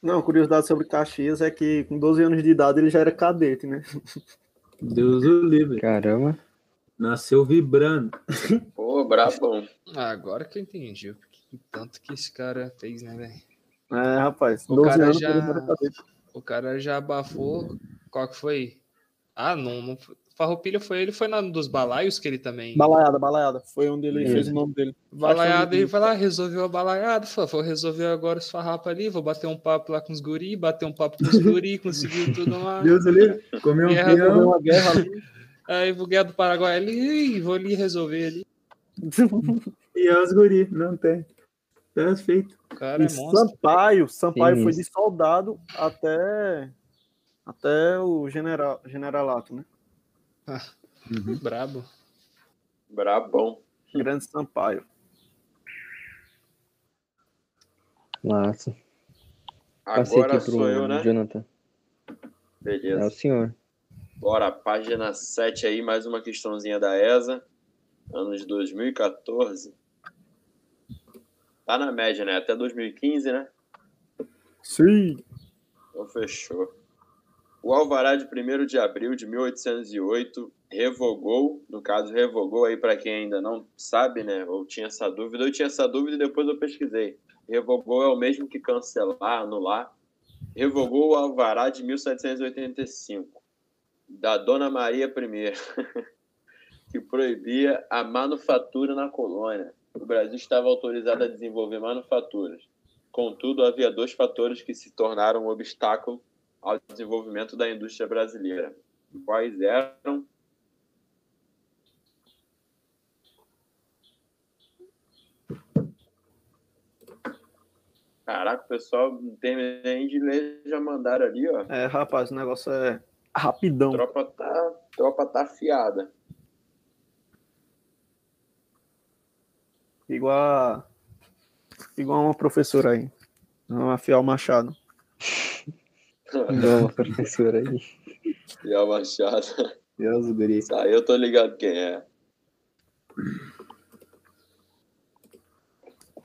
Não, curiosidade sobre Caxias é que com 12 anos de idade ele já era cadete, né? Deus o livre. Caramba. Nasceu vibrando. Pô, brabão. Ah, agora que eu entendi o que- tanto que esse cara fez, né, velho? É, rapaz, O 12 cara anos já-. O cara já abafou. Qual que foi? Ah, não. não foi- Farroupilha foi ele, foi na dos balaios que ele também. Balaiada, balaiada. Foi onde ele É. fez o nome dele. Balaiada, ele vai lá, resolveu a balaiada, falou, vou resolver agora os farrapos ali, vou bater um papo lá com os guri, bater um papo com os guri, [laughs] conseguiu tudo lá. Deus livre. Comeu um Guerra peão. uma guerra ali. Aí o Guerra do Paraguai ali, "Ih, vou ali resolver ali. [laughs] E é os guri. Não tem. Perfeito. O cara é E monstro. Sampaio, Sampaio foi Sinistro. de soldado até até o general, generalato, né? Brabo. Brabão. Grande Sampaio. Massa. Passei Agora aqui pro sou eu, né? Jonathan. É Beleza. o senhor. Bora, página 7 aí, mais uma questãozinha da ESA. Ano de 2014. Tá na média, né? Até 2015, né? Sim. Então fechou. O alvará de 1 de abril de 1808 revogou, no caso, revogou aí para quem ainda não sabe, né? Ou tinha essa dúvida, eu tinha essa dúvida e depois eu pesquisei. Revogou é o mesmo que cancelar, anular. Revogou o alvará de 1785, da Dona Maria I, [laughs] que proibia a manufatura na colônia. O Brasil estava autorizado a desenvolver manufaturas. Contudo, havia dois fatores que se tornaram um obstáculo ao desenvolvimento da indústria brasileira. Quais eram? Caraca, o pessoal não terminei de ler, já mandaram ali, ó. É, rapaz, o negócio é rapidão. Tropa tá, tropa tá afiada. Igual a, igual uma professora aí. Uma Fiel Machado. Igual a professora aí. E a Machado. Deus, guri. Aí eu tô ligado quem é.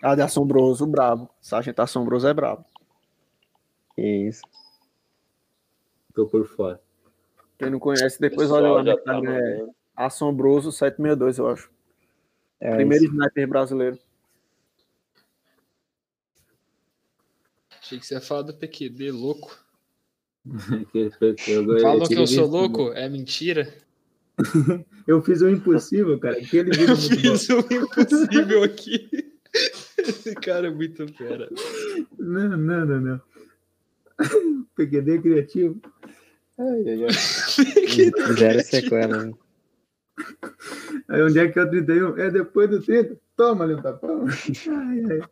A de Assombroso, brabo. Sargento Assombroso é brabo. Que isso. Tô por fora. Quem não conhece, depois olha lá no tá. É. Assombroso 762, eu acho. É Primeiro isso. sniper brasileiro. Achei que você ia falar do PQD, louco. [laughs] Falou que eu sou louco? É mentira? [laughs] Eu fiz o impossível, cara. Aquele vídeo Eu fiz o impossível aqui. Esse cara é muito fera. Não, não, não, não. [laughs] PQD criativo. Ai, ai, ai. Zero sequela. né? Aí onde é que é o 31? É depois do 30? Toma ali um tapão. Ai, ai.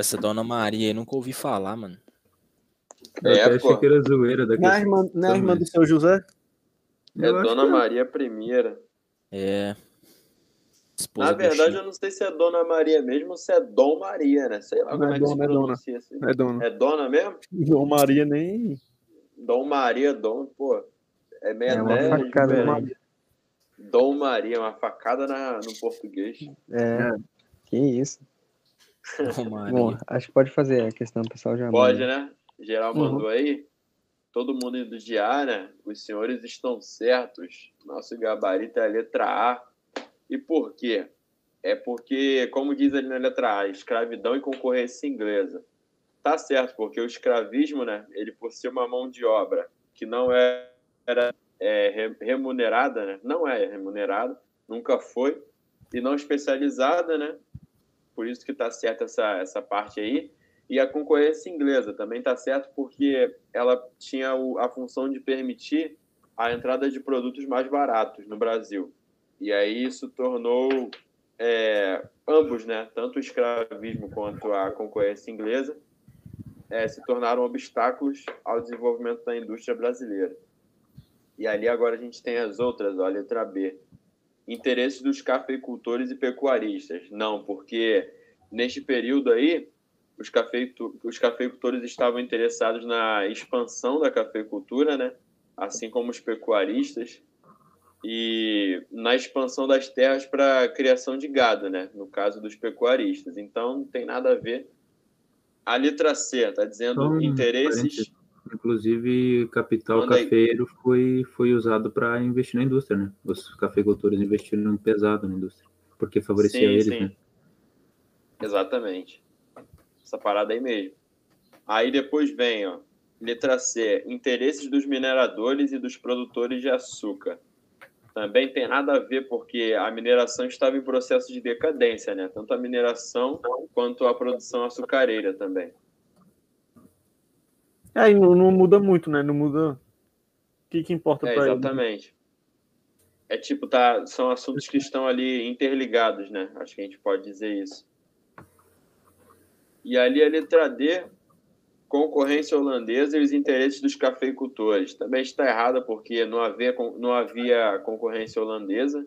Essa Dona Maria aí, nunca ouvi falar, mano. Eu É, até pô. achei que era zoeira Não é a daquele. irmã, não é a irmã do seu José? É Eu Dona que é. Maria I. É. Esposa Na verdade, eu não sei se é Dona Maria mesmo ou se é Dom Maria, né? Sei lá Não como é é que se Dona, é Dona. pronuncia assim. É dona. É Dona mesmo? Dom Maria nem. Dom Maria, Dom, pô. É meio É uma facada, diferente. Dom Maria, uma facada na, no português. É. Que isso. Romário. Bom, acho que pode fazer a questão, pessoal já Pode, manda. né? Geral Uhum. mandou aí. Todo mundo indo de A, né? Os senhores estão certos. Nosso gabarito é a letra A. E por quê? É porque, como diz ali na letra A, escravidão e concorrência inglesa. Tá certo, porque o escravismo, né? Ele por ser uma mão de obra que não é- era é, re- remunerada, né? Não é remunerada, nunca foi, e não especializada, né? Por isso que tá certa essa, essa parte aí. E a concorrência inglesa também está certo porque ela tinha o- a função de permitir a entrada de produtos mais baratos no Brasil. E aí isso tornou é, ambos, né, tanto o escravismo quanto a concorrência inglesa, é, se tornaram obstáculos ao desenvolvimento da indústria brasileira. E ali agora a gente tem as outras, ó, a letra B. Interesses dos cafeicultores e pecuaristas. Não, porque neste período aí, os, cafeitu- os cafeicultores estavam interessados na expansão da cafeicultura, né? assim como os pecuaristas, e na expansão das terras para criação de gado, né? no caso dos pecuaristas. Então, não tem nada a ver. A letra C está dizendo um interesses. Inclusive, capital Manda aí. cafeiro foi, foi usado para investir na indústria, né? Os cafeicultores investiram pesado na indústria, porque favorecia Sim, eles, sim. né? Exatamente. Essa parada aí mesmo. Aí depois vem, ó, letra C, interesses dos mineradores e dos produtores de açúcar. Também tem nada a ver porque a mineração estava em processo de decadência, né? Tanto a mineração quanto a produção açucareira também. É, e não, não muda muito, né? Não muda. O que, que importa É, pra ele? exatamente. É tipo, tá, são assuntos que estão ali interligados, né? Acho que a gente pode dizer isso. E ali a letra D, concorrência holandesa e os interesses dos cafeicultores. Também está errada porque não havia, não havia concorrência holandesa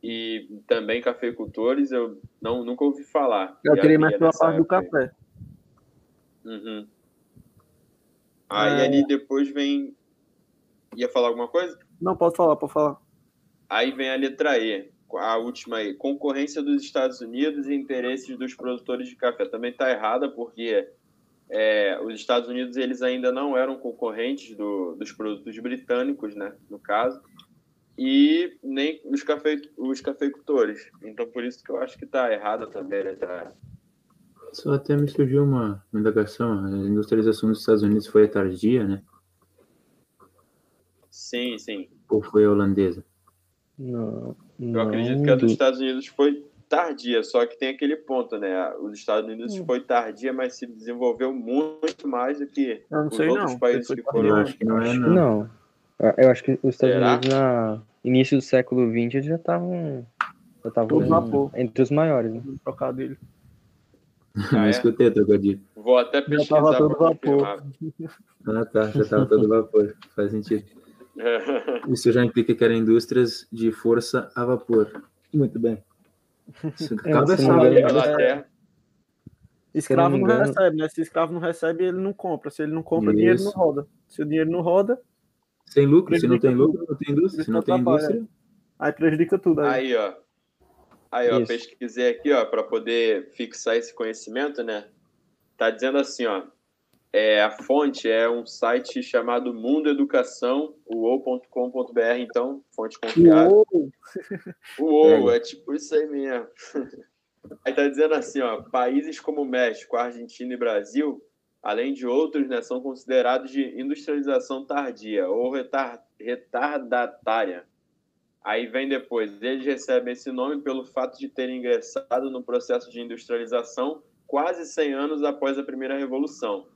e também cafeicultores eu não, nunca ouvi falar. Eu que queria mais pela parte do café. Uhum. Aí É. ali depois vem... Ia falar alguma coisa? Não, pode falar, pode falar. Aí vem a letra E, a última aí. Concorrência dos Estados Unidos e interesses dos produtores de café. Também está errada, porque é, os Estados Unidos eles ainda não eram concorrentes do- dos produtos britânicos, né, no caso, e nem os, cafe, os cafeicultores. Então, por isso que eu acho que está errada também a letra E. Só até me surgiu uma, indagação. A industrialização dos Estados Unidos foi tardia, né? Sim, sim. Ou foi a holandesa? Não, Eu não, acredito que a dos do- Estados Unidos foi tardia, só que tem aquele ponto, né? Os Estados Unidos Hum. foi tardia, mas se desenvolveu muito mais do que os sei, outros não. países que tardia. Eu foram. acho que não é, não. não. Eu- Eu acho que os Estados Será? Unidos, na início do século XX, eles já estavam já estavam entre os maiores. Né? Trocadilho. Ah, não é? escutei a trocadilho. Vou até Já pesquisar tava para todo vapor. Ah, tá. Já estava todo vapor. Faz sentido. [laughs] Isso já implica que eram indústrias de força a vapor. Muito bem. [laughs] É, não. Escravo não, engano- recebe, né? Se escravo não recebe, ele não compra. Se ele não compra, o Isso. dinheiro não roda. Se o dinheiro não roda, Sem lucro, se não tem lucro, não tem indústria. Se não tem indústria, aí prejudica tudo. Aí. Aí, ó. Aí, ó, Isso. pesquisei aqui, ó, para poder fixar esse conhecimento, né? Tá dizendo assim, ó. É, a fonte é um site chamado Mundo Educação, uou.com.br, então, fonte confiável. Uou! [laughs] Uou, é tipo isso aí mesmo. [laughs] Aí tá dizendo assim, ó, países como México, Argentina e Brasil, além de outros, né, são considerados de industrialização tardia ou retar- retardatária. Aí vem depois, eles recebem esse nome pelo fato de terem ingressado no processo de industrialização quase 100 anos após a primeira revolução.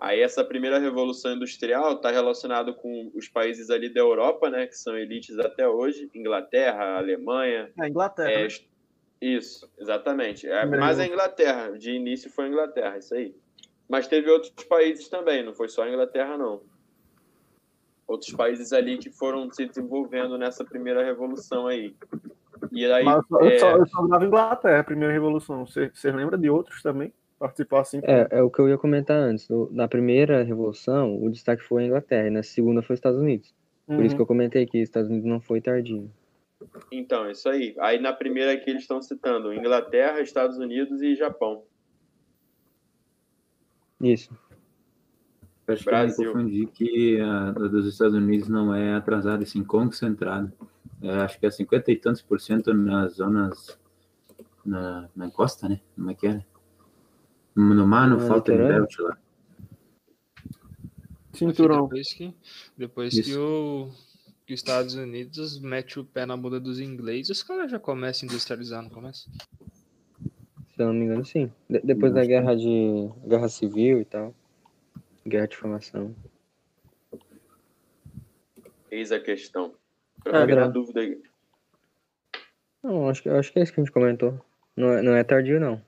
Aí essa primeira revolução industrial está relacionada com os países ali da Europa, né, que são elites até hoje, Inglaterra, Alemanha, É, Inglaterra. é, né? isso, exatamente. É, mas a. Inglaterra, de início foi a Inglaterra, isso aí. Mas teve outros países também, não foi só a Inglaterra, não. Outros países ali que foram se desenvolvendo nessa primeira revolução aí. E aí, Mas eu, é, só, eu só Inglaterra, a primeira revolução. Você você lembra de outros também? Participar assim? É, é o que eu ia comentar antes. Na primeira revolução, o destaque foi a Inglaterra, e na segunda foi os Estados Unidos. Por Uhum. isso que eu comentei que os Estados Unidos não foi tardio. Então, isso aí. Aí na primeira aqui eles estão citando Inglaterra, Estados Unidos e Japão. Isso. Acho Brasil. que eu me confundi que a, a dos Estados Unidos não é atrasada, e sim concentrada. É, acho que é 50 e tantos por cento nas zonas na, na costa, né? Como é que é? No mar, no Na falta de belt lá. Cinturão. Depois que, depois Isso. que, o, que os Estados Unidos mete o pé na bunda dos ingleses, os caras já começam a industrializar, não começa? Se eu não me engano, sim. De- depois da guerra de guerra civil e tal. Guerra de formação. Eis a questão. Pra Ah, dúvida aí. Não, acho que, acho que é isso que a gente comentou. Não é, não é tardio, não.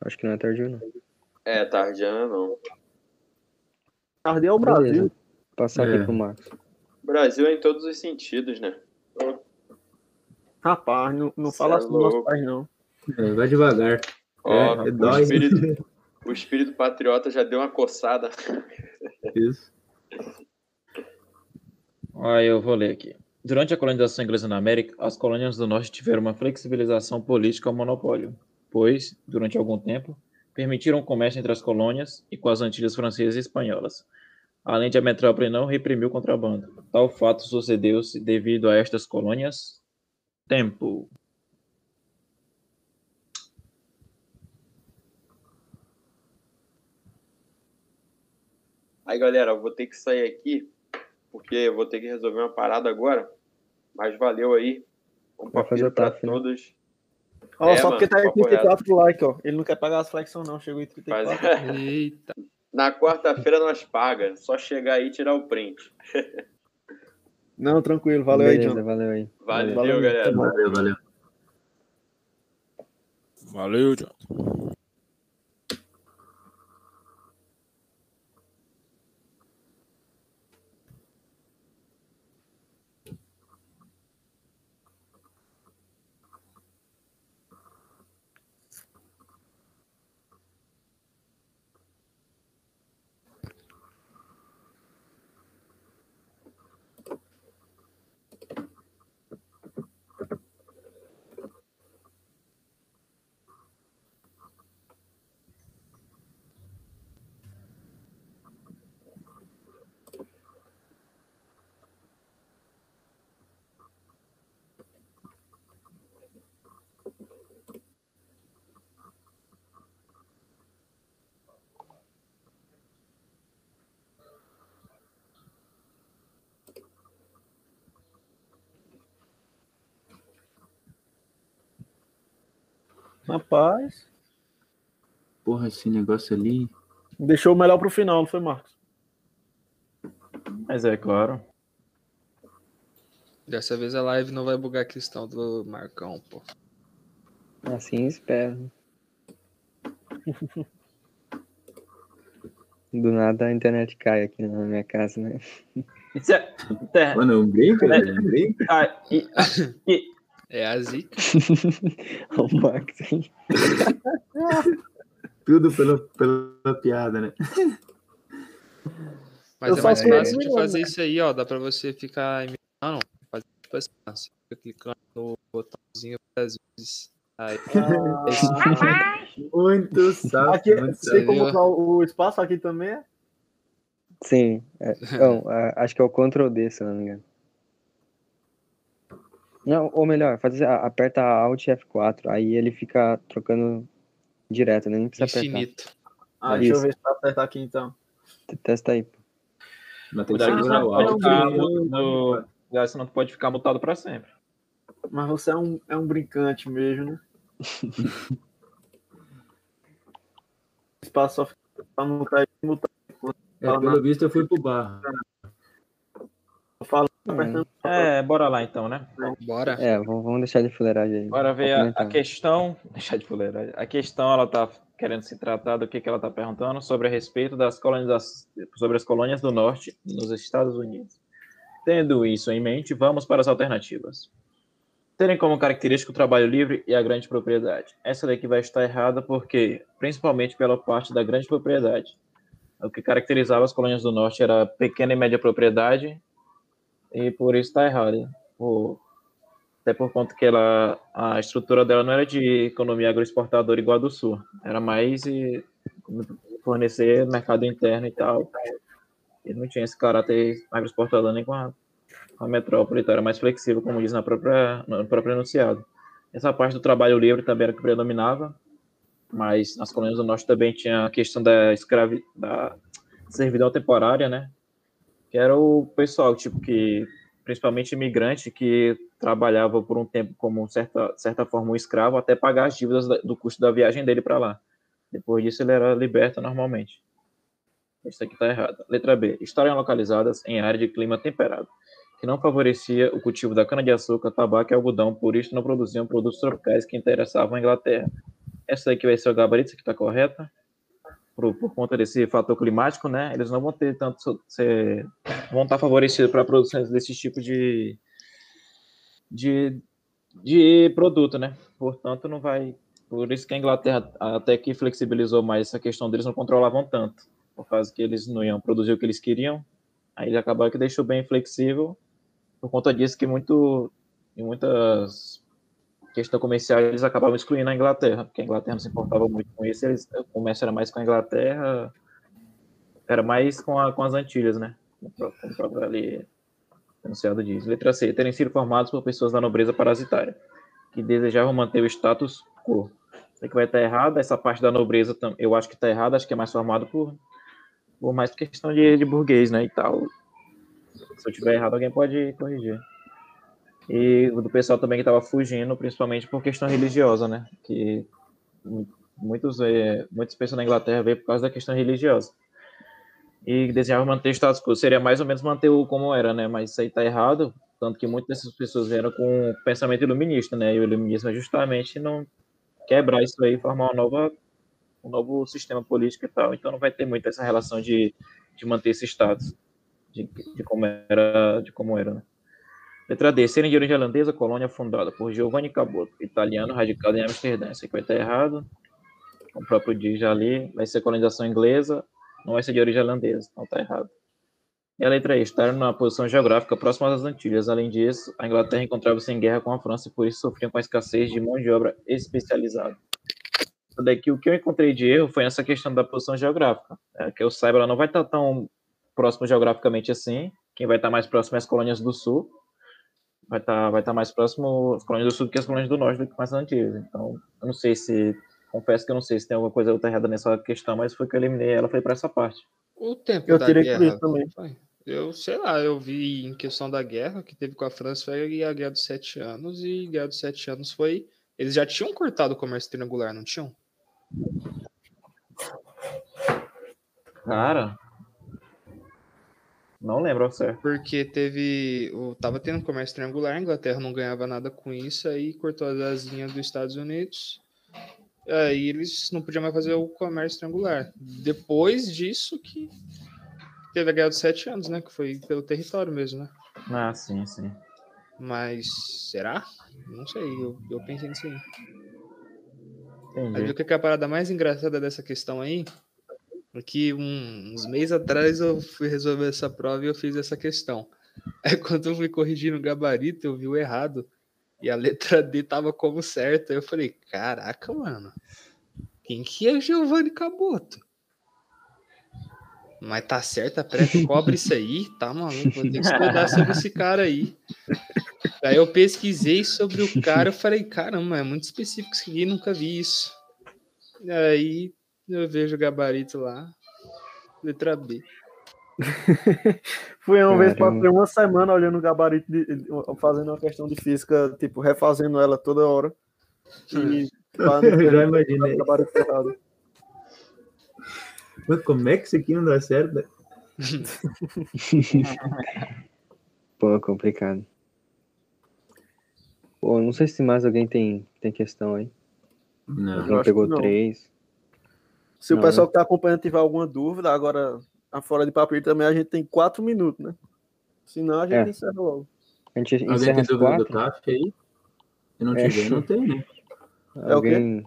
Acho que não é tardio, não. É, Tardiana não. Tardia é o Brasil. Beleza. Passar É. aqui pro Marcos. Brasil é em todos os sentidos, né? Rapaz, não, não Cê fala é assim do nosso país, não. É, vai devagar. Ó, É, é o, dói. espírito, [laughs] o espírito patriota já deu uma coçada. Isso. Aí eu vou ler aqui. Durante a colonização inglesa na América, as colônias do norte tiveram uma flexibilização política ao monopólio, pois, durante algum tempo, permitiram o comércio entre as colônias e com as Antilhas francesas e espanholas, além de a metrópole não reprimir o contrabando. Tal fato sucedeu-se devido a estas colônias. Tempo. Aí, galera, eu vou ter que sair aqui, porque eu vou ter que resolver uma parada agora. Mas valeu aí. Um Vai fazer papinho o pra TAF, né? todos. Ó, É, só mano, porque tá em papo 34 like, ó. Ele não quer pagar as flexões, não. Chegou em 34. Faz- Eita. Na quarta-feira nós paga. Só chegar aí e tirar o print. [laughs] Não, tranquilo. Valeu aí, Beleza, John. valeu aí. Valeu, Valeu, galera. Valeu, valeu. Valeu, John. Rapaz. Porra, esse negócio ali. Deixou o melhor pro final, não foi, Marcos? Mas é claro. Dessa vez a live não vai bugar a questão do Marcão, pô. Assim espero. [laughs] Do nada a internet cai aqui na minha casa, né? Isso é. é- Mano, é um brinco, velho. É um brinco. ah, e- e- É a zica. [laughs] o aí. [laughs] Tudo pela, pela piada, né? Mas Eu é mais fácil de não, fazer né? isso aí, ó. Dá pra você ficar. em- Ah, não. Fazer tipo assim, você fica clicando no botãozinho às vezes. Aí, [laughs] Muito sapo. Aqui, muito você tem sapo. como usar o espaço aqui também? é? Sim. é, não, acho que é o Ctrl D, se não me engano. Não, ou melhor, faz, a- aperta Alt F4, aí ele fica trocando direto, né? Nem precisa apertar. infinito. Ah, deixa eu Isso. ver se tá apertar aqui então. Testa aí. pô. Mas tem que Cuidado, o tu pode alto. ficar Não, mu- no- cuidado, senão tu pode ficar mutado pra sempre. Mas você é um, é um brincante mesmo, né? [laughs] espaço só pra mutar e mutar. É, pelo visto eu fui pro bar. Falo, apertando. É, bora lá então, né? Bora. É, vamos deixar de fuleiragem aí. Bora ver a, a questão. [laughs] Deixar de fuleiragem. A questão, ela tá querendo se tratar do que, que ela tá perguntando sobre a respeito das colonias, sobre as colônias do norte nos Estados Unidos. Tendo isso em mente, vamos para as alternativas. Terem como característica o trabalho livre e a grande propriedade. Essa daqui vai estar errada porque, principalmente pela parte da grande propriedade. O que caracterizava as colônias do norte era pequena e média propriedade, e por isso está errado. O Até por conta que ela, a estrutura dela não era de economia agroexportadora igual a do Sul. Era mais e, fornecer mercado interno e tal. E não tinha esse caráter agroexportador nem com a, com a metrópole, então era mais flexível, como diz na própria, no próprio enunciado. Essa parte do trabalho livre também era que predominava, mas nas colônias do norte também tinha a questão da escravi, da servidão temporária, né? Que era o pessoal, tipo, que principalmente imigrante que trabalhava por um tempo como certa certa forma um escravo até pagar as dívidas do custo da viagem dele para lá. Depois disso ele era liberto normalmente. Isso aqui está errado. Letra B. Estarem localizadas em área de clima temperado, que não favorecia o cultivo da cana-de-açúcar, tabaco e algodão, por isso não produziam produtos tropicais que interessavam a Inglaterra. Essa aqui vai ser o gabarito, aqui está correta. Por, por, conta desse fator climático, né? Eles não vão ter tanto. Ser, vão estar favorecidos para a produção desse tipo de, de, de produto, né? Portanto, não vai. Por isso que a Inglaterra até que flexibilizou mais essa questão deles, não controlavam tanto por causa que eles não iam produzir o que eles queriam. Aí acabaram que deixou bem flexível, por conta disso que muito, em muitas questões comerciais eles acabavam excluindo a Inglaterra, porque a Inglaterra não se importava muito com isso, eles, o comércio era mais com a Inglaterra, era mais com, a, com as Antilhas, né? Como o próprio ali anunciado diz. Letra C. Terem sido formados por pessoas da nobreza parasitária, que desejavam manter o status quo. Isso aqui vai estar errado, essa parte da nobreza eu acho que está errada, acho que é mais formado por por mais questão de, de burguês, né, e tal. Se eu tiver errado, alguém pode corrigir. E do pessoal também que estava fugindo, principalmente por questão religiosa, né, que muitos, é, muitas pessoas na Inglaterra veio por causa da questão religiosa. E desejavam manter o status quo, seria mais ou menos manter o como era, né, mas isso aí tá errado, tanto que muitas dessas pessoas vieram com pensamento iluminista, né, e o iluminismo é justamente não quebrar isso aí e formar uma nova um novo sistema político e tal. Então não vai ter muito essa relação de, de manter esse status de, de como era, de como era, né? Letra D. Origem holandesa, colônia fundada por Giovanni Caboto, italiano, radicado em Amsterdã. Isso aqui vai estar errado. O próprio diz ali. Vai ser colonização inglesa, não vai ser de origem holandesa. Então está errado. E a letra E. Estar numa posição geográfica próxima às Antilhas. Além disso, a Inglaterra encontrava-se em guerra com a França e por isso sofriam com a escassez de mão de obra especializada daqui o que eu encontrei de erro foi essa questão da posição geográfica. É, que eu saiba, ela não vai estar tão próximo geograficamente assim. Quem vai estar mais próximo é as colônias do sul. Vai estar, vai estar mais próximo as colônias do sul do que as colônias do norte, do que mais antigas. Então, eu não sei se. Confesso que eu não sei se tem alguma coisa outra errada nessa questão, mas foi que eu eliminei ela, foi para essa parte. O tempo Eu da tirei guerra, por isso também. foi? Eu sei lá, eu vi em questão da guerra que teve com a França foi a Guerra dos Sete Anos e a Guerra dos Sete Anos foi. Eles já tinham cortado o comércio triangular, não tinham? Cara. Não lembro ao certo. Porque teve. O, tava tendo comércio triangular, a Inglaterra não ganhava nada com isso, aí cortou as asinhas dos Estados Unidos. Aí eles não podiam mais fazer o comércio triangular. Depois disso que teve a Guerra dos Sete Anos, né? Que foi pelo território mesmo, né? Ah, sim, sim. Mas será? Não sei, eu, eu pensei nisso aí. Aí Entendi. o que é a parada mais engraçada dessa questão aí? Que um- uns meses atrás eu fui resolver essa prova e eu fiz essa questão. [laughs] Aí quando eu fui corrigindo o gabarito, eu vi o errado. E a letra D tava como certa. Aí eu falei, caraca, mano. Quem que é Giovanni Caboto? Mas tá certo, a preta [laughs] cobre isso aí, tá maluco? Vou ter que estudar sobre esse cara aí. Aí eu pesquisei sobre o cara, eu falei, caramba, é muito específico isso aqui, nunca vi isso. Aí eu vejo o gabarito lá, letra B. [laughs] Fui uma vez, Caramba. passei uma semana olhando o gabarito, de- fazendo uma questão de física, tipo, refazendo ela toda hora. E pra [laughs] não Eu já imaginei. o gabarito errado. Mas como é que isso aqui não dá certo? [laughs] Pô, complicado. Pô, não sei se mais alguém tem, tem questão aí. Não. Não acho pegou não. três. Se Não, o pessoal que tá acompanhando tiver alguma dúvida, agora a fora de papel também a gente tem quatro minutos, né? Senão a gente É. encerra logo. A gente Alguém encerra tem às dúvida do quatro. TAF aí? Se não É. tiver, não tem, né? É o quê? Alguém...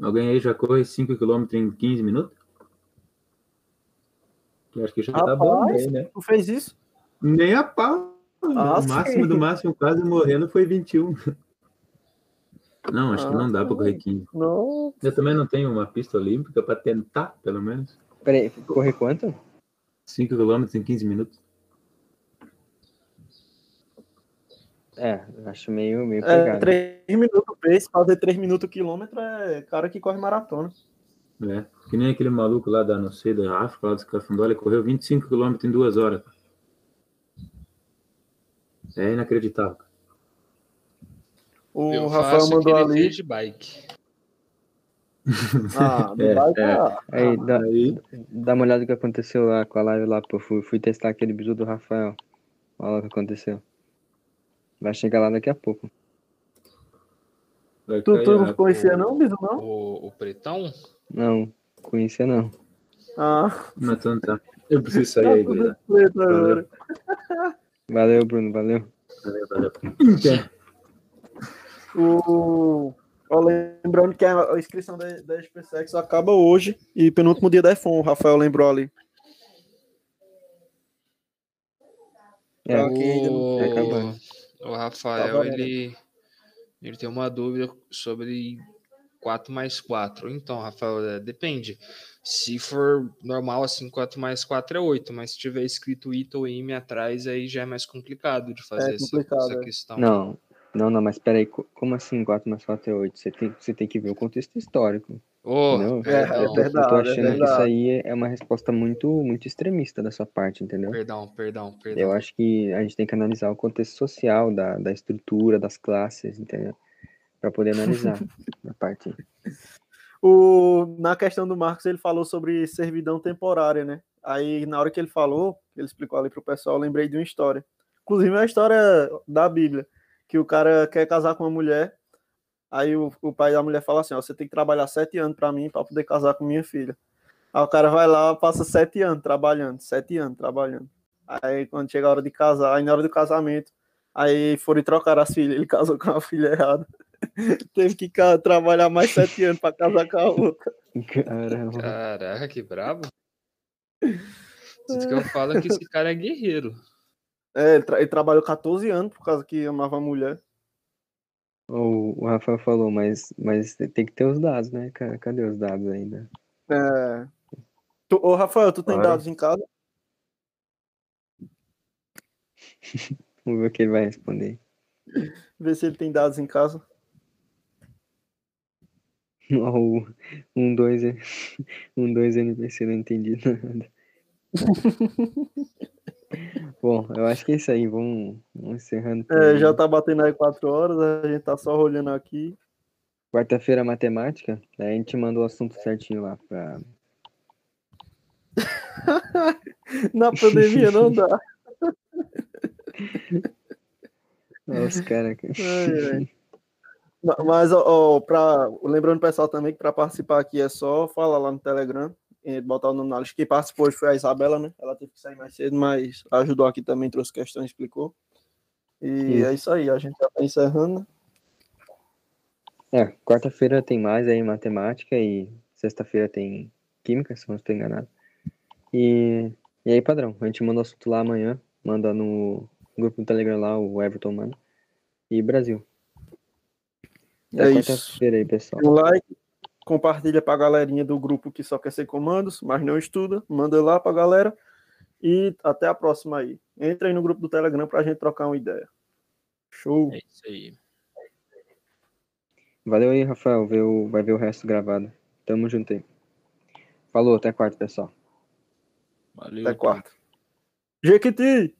Alguém aí já corre 5km em 15 minutos? Eu acho que já tá Rapaz. bom aí, né? Tu fez isso? Nem a pau. Ah, o máximo sim. do máximo quase morrendo foi 21. Não, acho que Ah, não dá para correr 15. Não. Eu também não tenho uma pista olímpica para tentar, pelo menos. Peraí, correr quanto? 5 km em 15 minutos. É, acho meio, meio É, pegado. 3 minutos o pace, fazer 3 minutos o quilômetro é cara que corre maratona. É, que nem aquele maluco lá da, não sei, da África, lá dos Cafundó, ele correu 25 km em duas horas. cara. É inacreditável. O Eu Rafael faço mandou ali. de bike. Ah, [laughs] É, vai é. pra- Aí, dá, Aí, dá uma olhada no que aconteceu lá com a live lá, pô. Fui, fui testar aquele bisu do Rafael. Olha lá o que aconteceu. Vai chegar lá daqui a pouco. vai Tu, tu não conhecia não, Biso, não? O, o pretão? Não, conhecia não. Ah, Mas então tá. Eu preciso sair tá aí, agora. Valeu, Bruno, valeu. Valeu, valeu. O... Ó, lembrando que a inscrição da, da SpaceX acaba hoje e penúltimo dia da F1, o Rafael lembrou ali. É, O, o Rafael, Tá valendo. ele, ele tem uma dúvida sobre 4 mais 4. Então, Rafael, é, depende. Se for normal, assim, 4 mais 4 é 8, mas se tiver escrito IT ou IME atrás, aí já é mais complicado de fazer É essa- complicado, essa, é. questão. Não, não, não, mas peraí, co- como assim 4 mais 4 é 8? Você tem, você tem que ver o contexto histórico. Entendeu? É, é perdão, Eu tô verdade, é achando que isso aí é uma resposta muito, muito extremista da sua parte, entendeu? perdão, perdão, perdão. Eu acho que a gente tem que analisar o contexto social da, da estrutura, das classes, entendeu? Para poder analisar [laughs] a parte. O, na questão do Marcos, ele falou sobre servidão temporária, né? Aí, na hora que ele falou, ele explicou ali pro pessoal, eu lembrei de uma história. Inclusive, é uma história da Bíblia, que o cara quer casar com uma mulher, aí o, o pai da mulher fala assim, ó, você tem que trabalhar sete anos para mim, para poder casar com minha filha. Aí o cara vai lá, passa sete anos trabalhando, sete anos trabalhando. Aí, quando chega a hora de casar, aí na hora do casamento, aí foram trocar as filhas, ele casou com a filha errada. [laughs] Teve que trabalhar mais sete anos para casar com a outra. Caramba. Caraca, que brabo. [laughs] Tudo que eu falo é que esse cara é guerreiro. É, ele, tra- ele trabalhou 14 anos por causa que amava a mulher. O, o Rafael falou, mas, mas tem que ter os dados, né? Ca- Cadê os dados ainda? É. Tu, ô, Rafael, tu tem Claro. dados em casa? [laughs] Vamos ver o que ele vai responder. Vê se ele tem dados em casa. [laughs] Ó, o um, dois, [laughs] um, dois NPC, não entendi nada. Bom, eu acho que é isso aí. Vamos, vamos encerrando. É, aí. já tá batendo aí 4 horas, a gente tá só olhando aqui. Quarta-feira, matemática. Daí a gente manda o assunto certinho lá pra. [laughs] Na pandemia não dá. [laughs] Os caras. Ma- Mas, ó, ó, pra, lembrando o pessoal também que para participar aqui é só falar lá no Telegram, botar o nome na lista. Quem participou hoje foi a Isabela, né? Ela teve que sair mais cedo, mas ajudou aqui também, trouxe questões, explicou. E Isso. é isso aí, a gente já tá encerrando. É, quarta-feira tem mais aí matemática e sexta-feira tem química, se não estou enganado. E, e aí, padrão, a gente manda o assunto lá amanhã, manda no grupo do Telegram lá, o Everton manda. E Brasil. Até É quarta-feira aí, pessoal. um like, compartilha pra galerinha do grupo que só quer ser comandos, mas não estuda, manda lá pra galera e até a próxima aí. Entra aí no grupo do Telegram pra gente trocar uma ideia. Show. É isso aí. Valeu aí, Rafael. Vê o- vai ver o resto gravado. Tamo junto aí. Falou, até quarta, pessoal. Valeu. Até quarta. Jequiti!